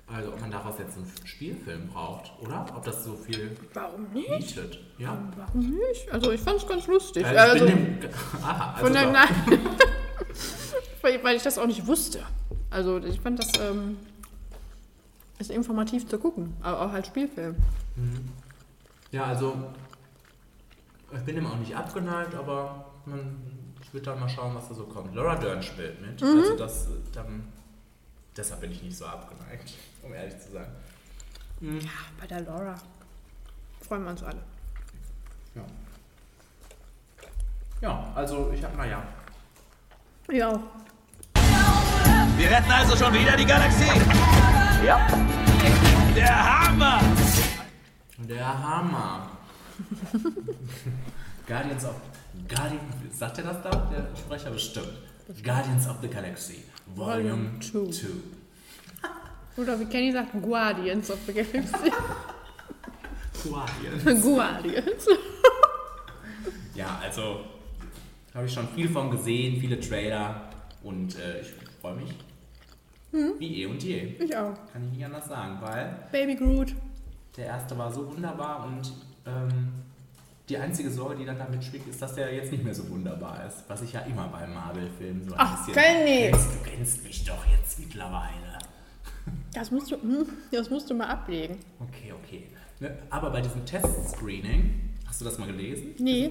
Speaker 1: Also ob man daraus jetzt einen Spielfilm braucht, oder? Ob das so viel
Speaker 2: Warum nicht?
Speaker 1: bietet. Ja.
Speaker 2: Warum nicht? Also ich fand's ganz lustig. Also,
Speaker 1: bin dem, (laughs) aha, also
Speaker 2: von der, nein. weil, (laughs) weil ich das auch nicht wusste. Also ich fand das ähm, ist informativ zu gucken, aber auch als Spielfilm.
Speaker 1: Mhm. Ja, also ich bin dem auch nicht abgeneigt, aber man, ich würde dann mal schauen, was da so kommt. Laura Dern spielt mit,
Speaker 2: Mhm.
Speaker 1: also das dann, deshalb bin ich nicht so abgeneigt, (laughs) um ehrlich zu sein. Mhm.
Speaker 2: Ja, bei der Laura freuen wir uns alle.
Speaker 1: Ja. Ja, also ich hab, naja.
Speaker 2: Ja. auch.
Speaker 13: Wir retten also schon wieder die Galaxie. Ja. Der Hammer.
Speaker 1: Der Hammer. Guardians of. Guardian, sagt er das da? Der Sprecher bestimmt. Guardians of the Galaxy. Volume
Speaker 2: Volume
Speaker 1: 2.
Speaker 2: Oder wie Kenny sagt, Guardians of the Galaxy.
Speaker 1: Guardians.
Speaker 2: Guardians.
Speaker 1: Ja, also habe ich schon viel von gesehen, viele Trailer und äh, ich freue mich
Speaker 2: Hm?
Speaker 1: wie eh und je.
Speaker 2: Ich auch.
Speaker 1: Kann ich nicht anders sagen, weil
Speaker 2: Baby Groot.
Speaker 1: der erste war so wunderbar und ähm, die einzige Sorge, die dann damit schwingt, ist, dass der jetzt nicht mehr so wunderbar ist. Was ich ja immer bei Marvel-Filmen so ein
Speaker 2: Ach,
Speaker 1: bisschen.
Speaker 2: Kenny!
Speaker 1: Kennst, du kennst mich doch jetzt mittlerweile. (laughs)
Speaker 2: Das musst du, hm, das musst du mal ablegen.
Speaker 1: Okay, okay. Ne, Aber bei diesem Testscreening, hast du das mal gelesen?
Speaker 2: Nee.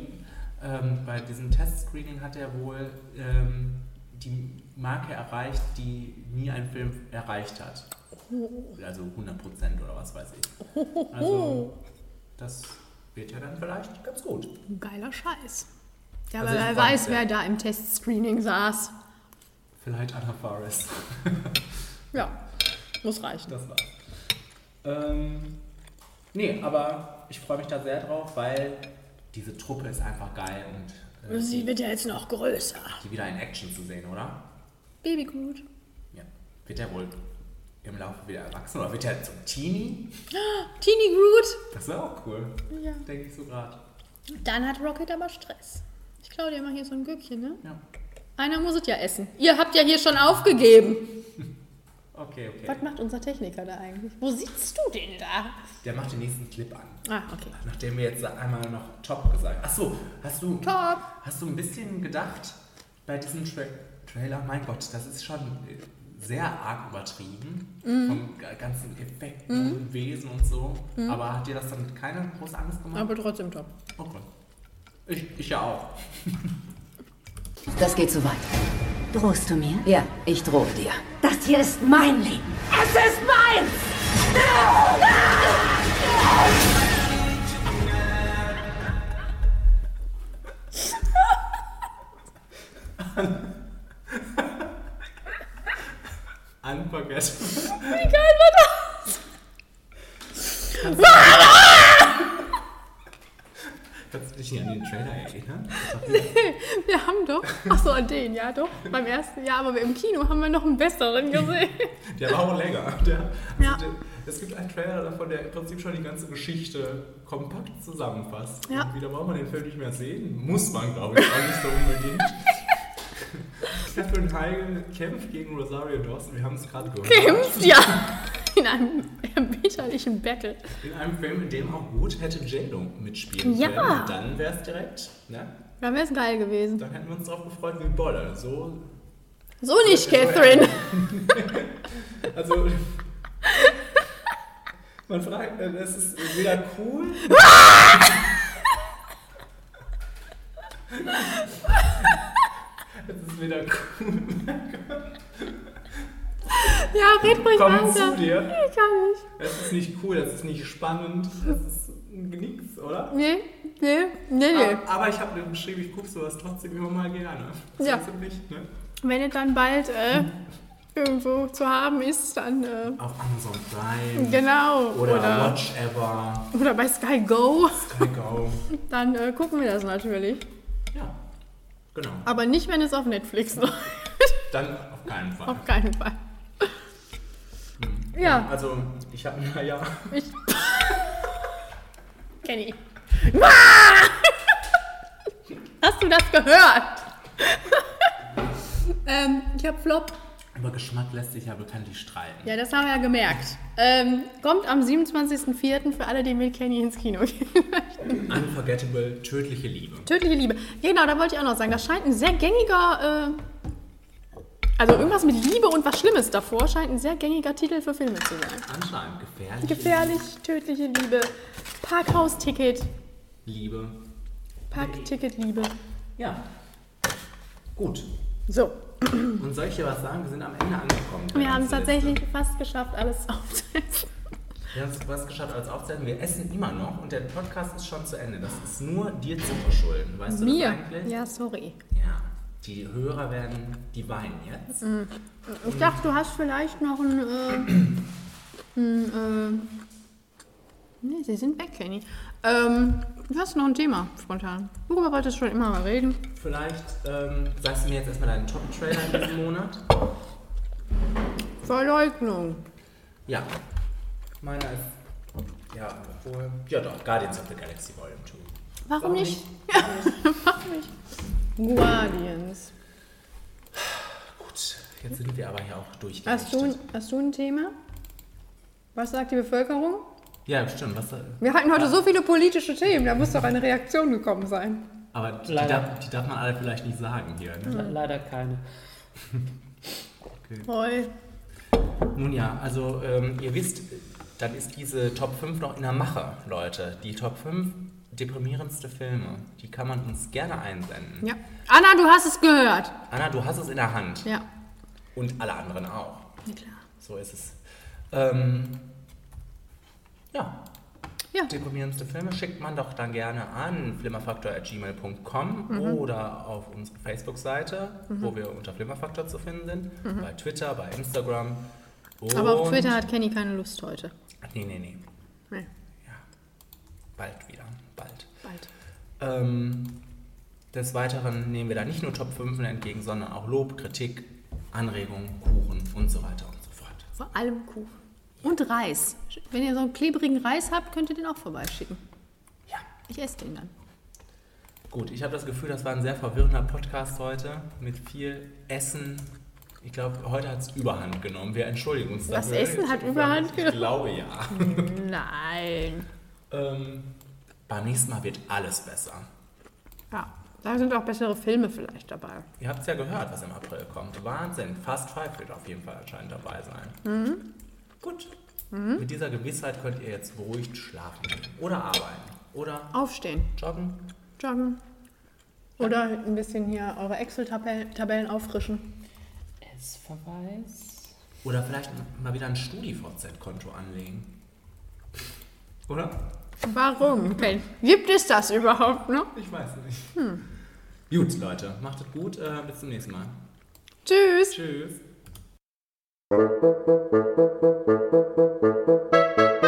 Speaker 1: Ähm, bei diesem Testscreening hat er wohl ähm, die Marke erreicht, die nie ein Film erreicht hat. Also 100% oder was weiß ich. Also das wird ja dann vielleicht ganz gut.
Speaker 2: Geiler Scheiß. Ja,
Speaker 1: Also
Speaker 2: aber wer weiß, wer da im Testscreening saß.
Speaker 1: Vielleicht Anna Faris. (laughs)
Speaker 2: Ja, muss reichen.
Speaker 1: Das war's. Ähm, nee, aber ich freue mich da sehr drauf, weil diese Truppe ist einfach geil und
Speaker 2: Sie wird ja jetzt noch größer.
Speaker 1: die wieder in Action zu sehen, oder?
Speaker 2: Babygut.
Speaker 1: Ja. Wird der wohl im Laufe wieder erwachsen oder wird der zum Teenie? (gasps)
Speaker 2: Teeny Groot.
Speaker 1: Das wäre auch cool.
Speaker 2: Ja.
Speaker 1: Denke ich so gerade.
Speaker 2: Dann hat Rocket aber Stress. Ich klaue dir mal hier so ein Gürkchen, ne?
Speaker 1: Ja.
Speaker 2: Einer muss es ja essen. Ihr habt ja hier schon aufgegeben. (laughs)
Speaker 1: Okay, okay.
Speaker 2: Was macht unser Techniker da eigentlich? Wo sitzt du denn da?
Speaker 1: Der macht den nächsten Clip an.
Speaker 2: Ah, okay.
Speaker 1: Nachdem wir jetzt einmal noch Top gesagt haben. Achso, hast du,
Speaker 2: Top.
Speaker 1: hast du ein bisschen gedacht bei diesem Tra Trailer? Mein Gott, das ist schon sehr arg übertrieben.
Speaker 2: Mhm.
Speaker 1: Von ga- ganzen Effekten
Speaker 2: Mhm.
Speaker 1: und Wesen und so.
Speaker 2: Mhm.
Speaker 1: Aber hat dir das dann keine große Angst gemacht?
Speaker 2: Aber trotzdem top.
Speaker 1: Okay. Ich, ich ja auch. (laughs)
Speaker 14: Das geht zu weit.
Speaker 15: Drohst du mir?
Speaker 14: Ja, ich drohe dir.
Speaker 15: Das hier ist mein Leben. Es ist meins!
Speaker 2: Doch. Achso, an den, ja doch. Beim ersten Jahr, aber im Kino haben wir noch einen besseren gesehen. (laughs)
Speaker 1: Der war auch länger. Der, also
Speaker 2: Ja.
Speaker 1: der, es gibt einen Trailer davon, der im Prinzip schon die ganze Geschichte kompakt zusammenfasst.
Speaker 2: Ja.
Speaker 1: Und wieder braucht man den Film nicht mehr sehen. Muss man, glaube ich, auch nicht so unbedingt. (laughs) Catherine Heigl kämpft gegen Rosario Dawson. Wir haben es gerade gehört.
Speaker 2: Kämpft, ja. In einem erbitterlichen Battle.
Speaker 1: In einem Film, in dem auch gut hätte J-Lo mitspielen
Speaker 2: Ja.
Speaker 1: können. Dann wäre es direkt, ne?
Speaker 2: Dann wäre es geil gewesen.
Speaker 1: Dann hätten wir uns drauf gefreut wie Bolle. So.
Speaker 2: So nicht, Catherine. (laughs)
Speaker 1: Also. Man fragt, äh, es ist wieder cool. Es ist wieder cool.
Speaker 2: Ja, red ruhig
Speaker 1: Komm
Speaker 2: weiter.
Speaker 1: zu dir.
Speaker 2: Ich kann nicht.
Speaker 1: Es ist nicht cool, es ist nicht spannend, es ist nix, oder?
Speaker 2: Nee, nee, nee, nee.
Speaker 1: Aber, aber ich habe mir geschrieben, ich gucke sowas trotzdem immer mal gerne. Das
Speaker 2: Ja.
Speaker 1: mich, ne?
Speaker 2: Wenn es dann bald äh, irgendwo zu haben ist, dann. Äh,
Speaker 1: Auf Amazon Prime.
Speaker 2: Genau,
Speaker 1: Oder,
Speaker 2: oder-
Speaker 1: Watch Ever.
Speaker 2: oder bei Sky Go.
Speaker 1: Sky Go. (laughs)
Speaker 2: Dann äh, gucken wir das natürlich.
Speaker 1: Ja, genau.
Speaker 2: Aber nicht, wenn es auf Netflix (laughs) läuft.
Speaker 1: Dann auf keinen Fall.
Speaker 2: auf keinen Fall. Ja.
Speaker 1: Also, ich habe, naja. (laughs)
Speaker 2: Ich. Kenny. (laughs) Hast du das gehört? (laughs) ähm, ich habe Flop.
Speaker 1: Über Geschmack lässt sich ja bekanntlich streiten.
Speaker 2: Ja, das haben wir ja gemerkt. Ähm, kommt am 27.04. für alle, die mit Kenny ins Kino gehen. (laughs)
Speaker 1: Unforgettable, tödliche Liebe.
Speaker 2: Tödliche Liebe. Genau, da wollte ich auch noch sagen. Das scheint ein sehr gängiger. Äh, also irgendwas mit Liebe und was Schlimmes davor scheint ein sehr gängiger Titel für Filme zu sein.
Speaker 1: Anscheinend gefährlich.
Speaker 2: Gefährlich, tödliche Liebe, Parkhausticket,
Speaker 1: Liebe.
Speaker 2: Parkticket, Liebe.
Speaker 1: Ja. Gut.
Speaker 2: So.
Speaker 1: Und soll ich dir was sagen? Wir sind am Ende angekommen.
Speaker 2: Wir haben es tatsächlich fast geschafft, alles (laughs) aufzusetzen.
Speaker 1: Wir haben es fast geschafft als Aufzeichnung. Wir essen immer noch und der Podcast ist schon zu Ende. Das ist nur dir zu verschulden. Weißt du
Speaker 2: Mir?
Speaker 1: das eigentlich?
Speaker 2: Ja, sorry.
Speaker 1: Ja. Die Hörer werden, die weinen jetzt.
Speaker 2: Mhm. Ich dachte, du hast vielleicht noch ein. Äh, ein äh, nee, sie sind weg, Kenny. Ähm, du hast noch ein Thema spontan. Worüber wolltest du schon immer mal reden?
Speaker 1: Vielleicht ähm, sagst du mir jetzt erstmal deinen Top-Trailer in diesem Monat.
Speaker 2: Verleugnung.
Speaker 1: Ja. Meiner ist. Ja, obwohl. Ja, doch. Guardians of the Galaxy Volume 2.
Speaker 2: Warum, nicht? (laughs) Warum nicht? Guardians.
Speaker 1: Gut, jetzt sind wir aber hier auch durch.
Speaker 2: Hast du, hast du ein Thema? Was sagt die Bevölkerung?
Speaker 1: Ja, stimmt. Was,
Speaker 2: Wir hatten heute so viele politische Themen, da muss doch eine Reaktion gekommen sein.
Speaker 1: aber die darf, die darf man alle vielleicht nicht sagen hier. Ne?
Speaker 6: Le- Leider keine.
Speaker 1: Okay.
Speaker 2: Voll.
Speaker 1: Nun ja, also ähm, ihr wisst, dann ist diese Top 5 noch in der Mache, Leute. Die Top 5 deprimierendste Filme, die kann man uns gerne einsenden.
Speaker 2: Ja. Anna, du hast es gehört.
Speaker 1: Anna, du hast es in der Hand.
Speaker 2: Ja.
Speaker 1: Und alle anderen auch.
Speaker 2: Ja, klar.
Speaker 1: So ist es. Ähm, ja.
Speaker 2: Ja.
Speaker 1: Deprimierendste Filme schickt man doch dann gerne an flimmerfaktor.gmail.com
Speaker 2: Mhm.
Speaker 1: oder auf unsere Facebook-Seite,
Speaker 2: Mhm.
Speaker 1: wo wir unter Flimmerfaktor zu finden sind.
Speaker 2: Mhm.
Speaker 1: Bei Twitter, bei Instagram.
Speaker 2: Aber auf Twitter hat Kenny keine Lust heute.
Speaker 1: Nee, nee, nee.
Speaker 2: Nee.
Speaker 1: Bald wieder. Bald.
Speaker 2: Bald.
Speaker 1: Ähm, des Weiteren nehmen wir da nicht nur Top 5 entgegen, sondern auch Lob, Kritik, Anregungen, Kuchen und so weiter und so fort.
Speaker 2: Vor allem Kuchen. Und Reis. Wenn ihr so einen klebrigen Reis habt, könnt ihr den auch vorbeischicken.
Speaker 1: Ja.
Speaker 2: Ich esse den dann.
Speaker 1: Gut, ich habe das Gefühl, das war ein sehr verwirrender Podcast heute mit viel Essen. Ich glaube, heute hat es Überhand genommen. Wir entschuldigen uns
Speaker 2: Das
Speaker 1: dafür.
Speaker 2: Essen hat
Speaker 1: Ich-
Speaker 2: Überhand
Speaker 1: Ich
Speaker 2: genommen?
Speaker 1: glaube ja. (laughs)
Speaker 2: Nein.
Speaker 1: ähm, beim nächsten Mal wird alles besser.
Speaker 2: Ja, da sind auch bessere Filme vielleicht dabei.
Speaker 1: Ihr habt es ja gehört, was im April kommt. Wahnsinn. Fast Five wird auf jeden Fall anscheinend dabei sein.
Speaker 2: Mhm.
Speaker 1: Gut.
Speaker 2: Mhm.
Speaker 1: Mit dieser Gewissheit könnt ihr jetzt beruhigt schlafen. Oder arbeiten. Oder
Speaker 2: Aufstehen.
Speaker 1: joggen.
Speaker 2: Joggen. Oder ein bisschen hier eure Excel-Tabellen auffrischen.
Speaker 6: S-Verweis.
Speaker 1: Oder vielleicht mal wieder ein StudiVZ-Konto anlegen. Oder?
Speaker 2: Warum? Ben? Gibt es das überhaupt noch?
Speaker 1: Ich weiß nicht.
Speaker 2: Hm.
Speaker 1: Gut, Leute. Macht es gut. Äh, bis zum nächsten Mal.
Speaker 2: Tschüss.
Speaker 1: Tschüss. Thank you.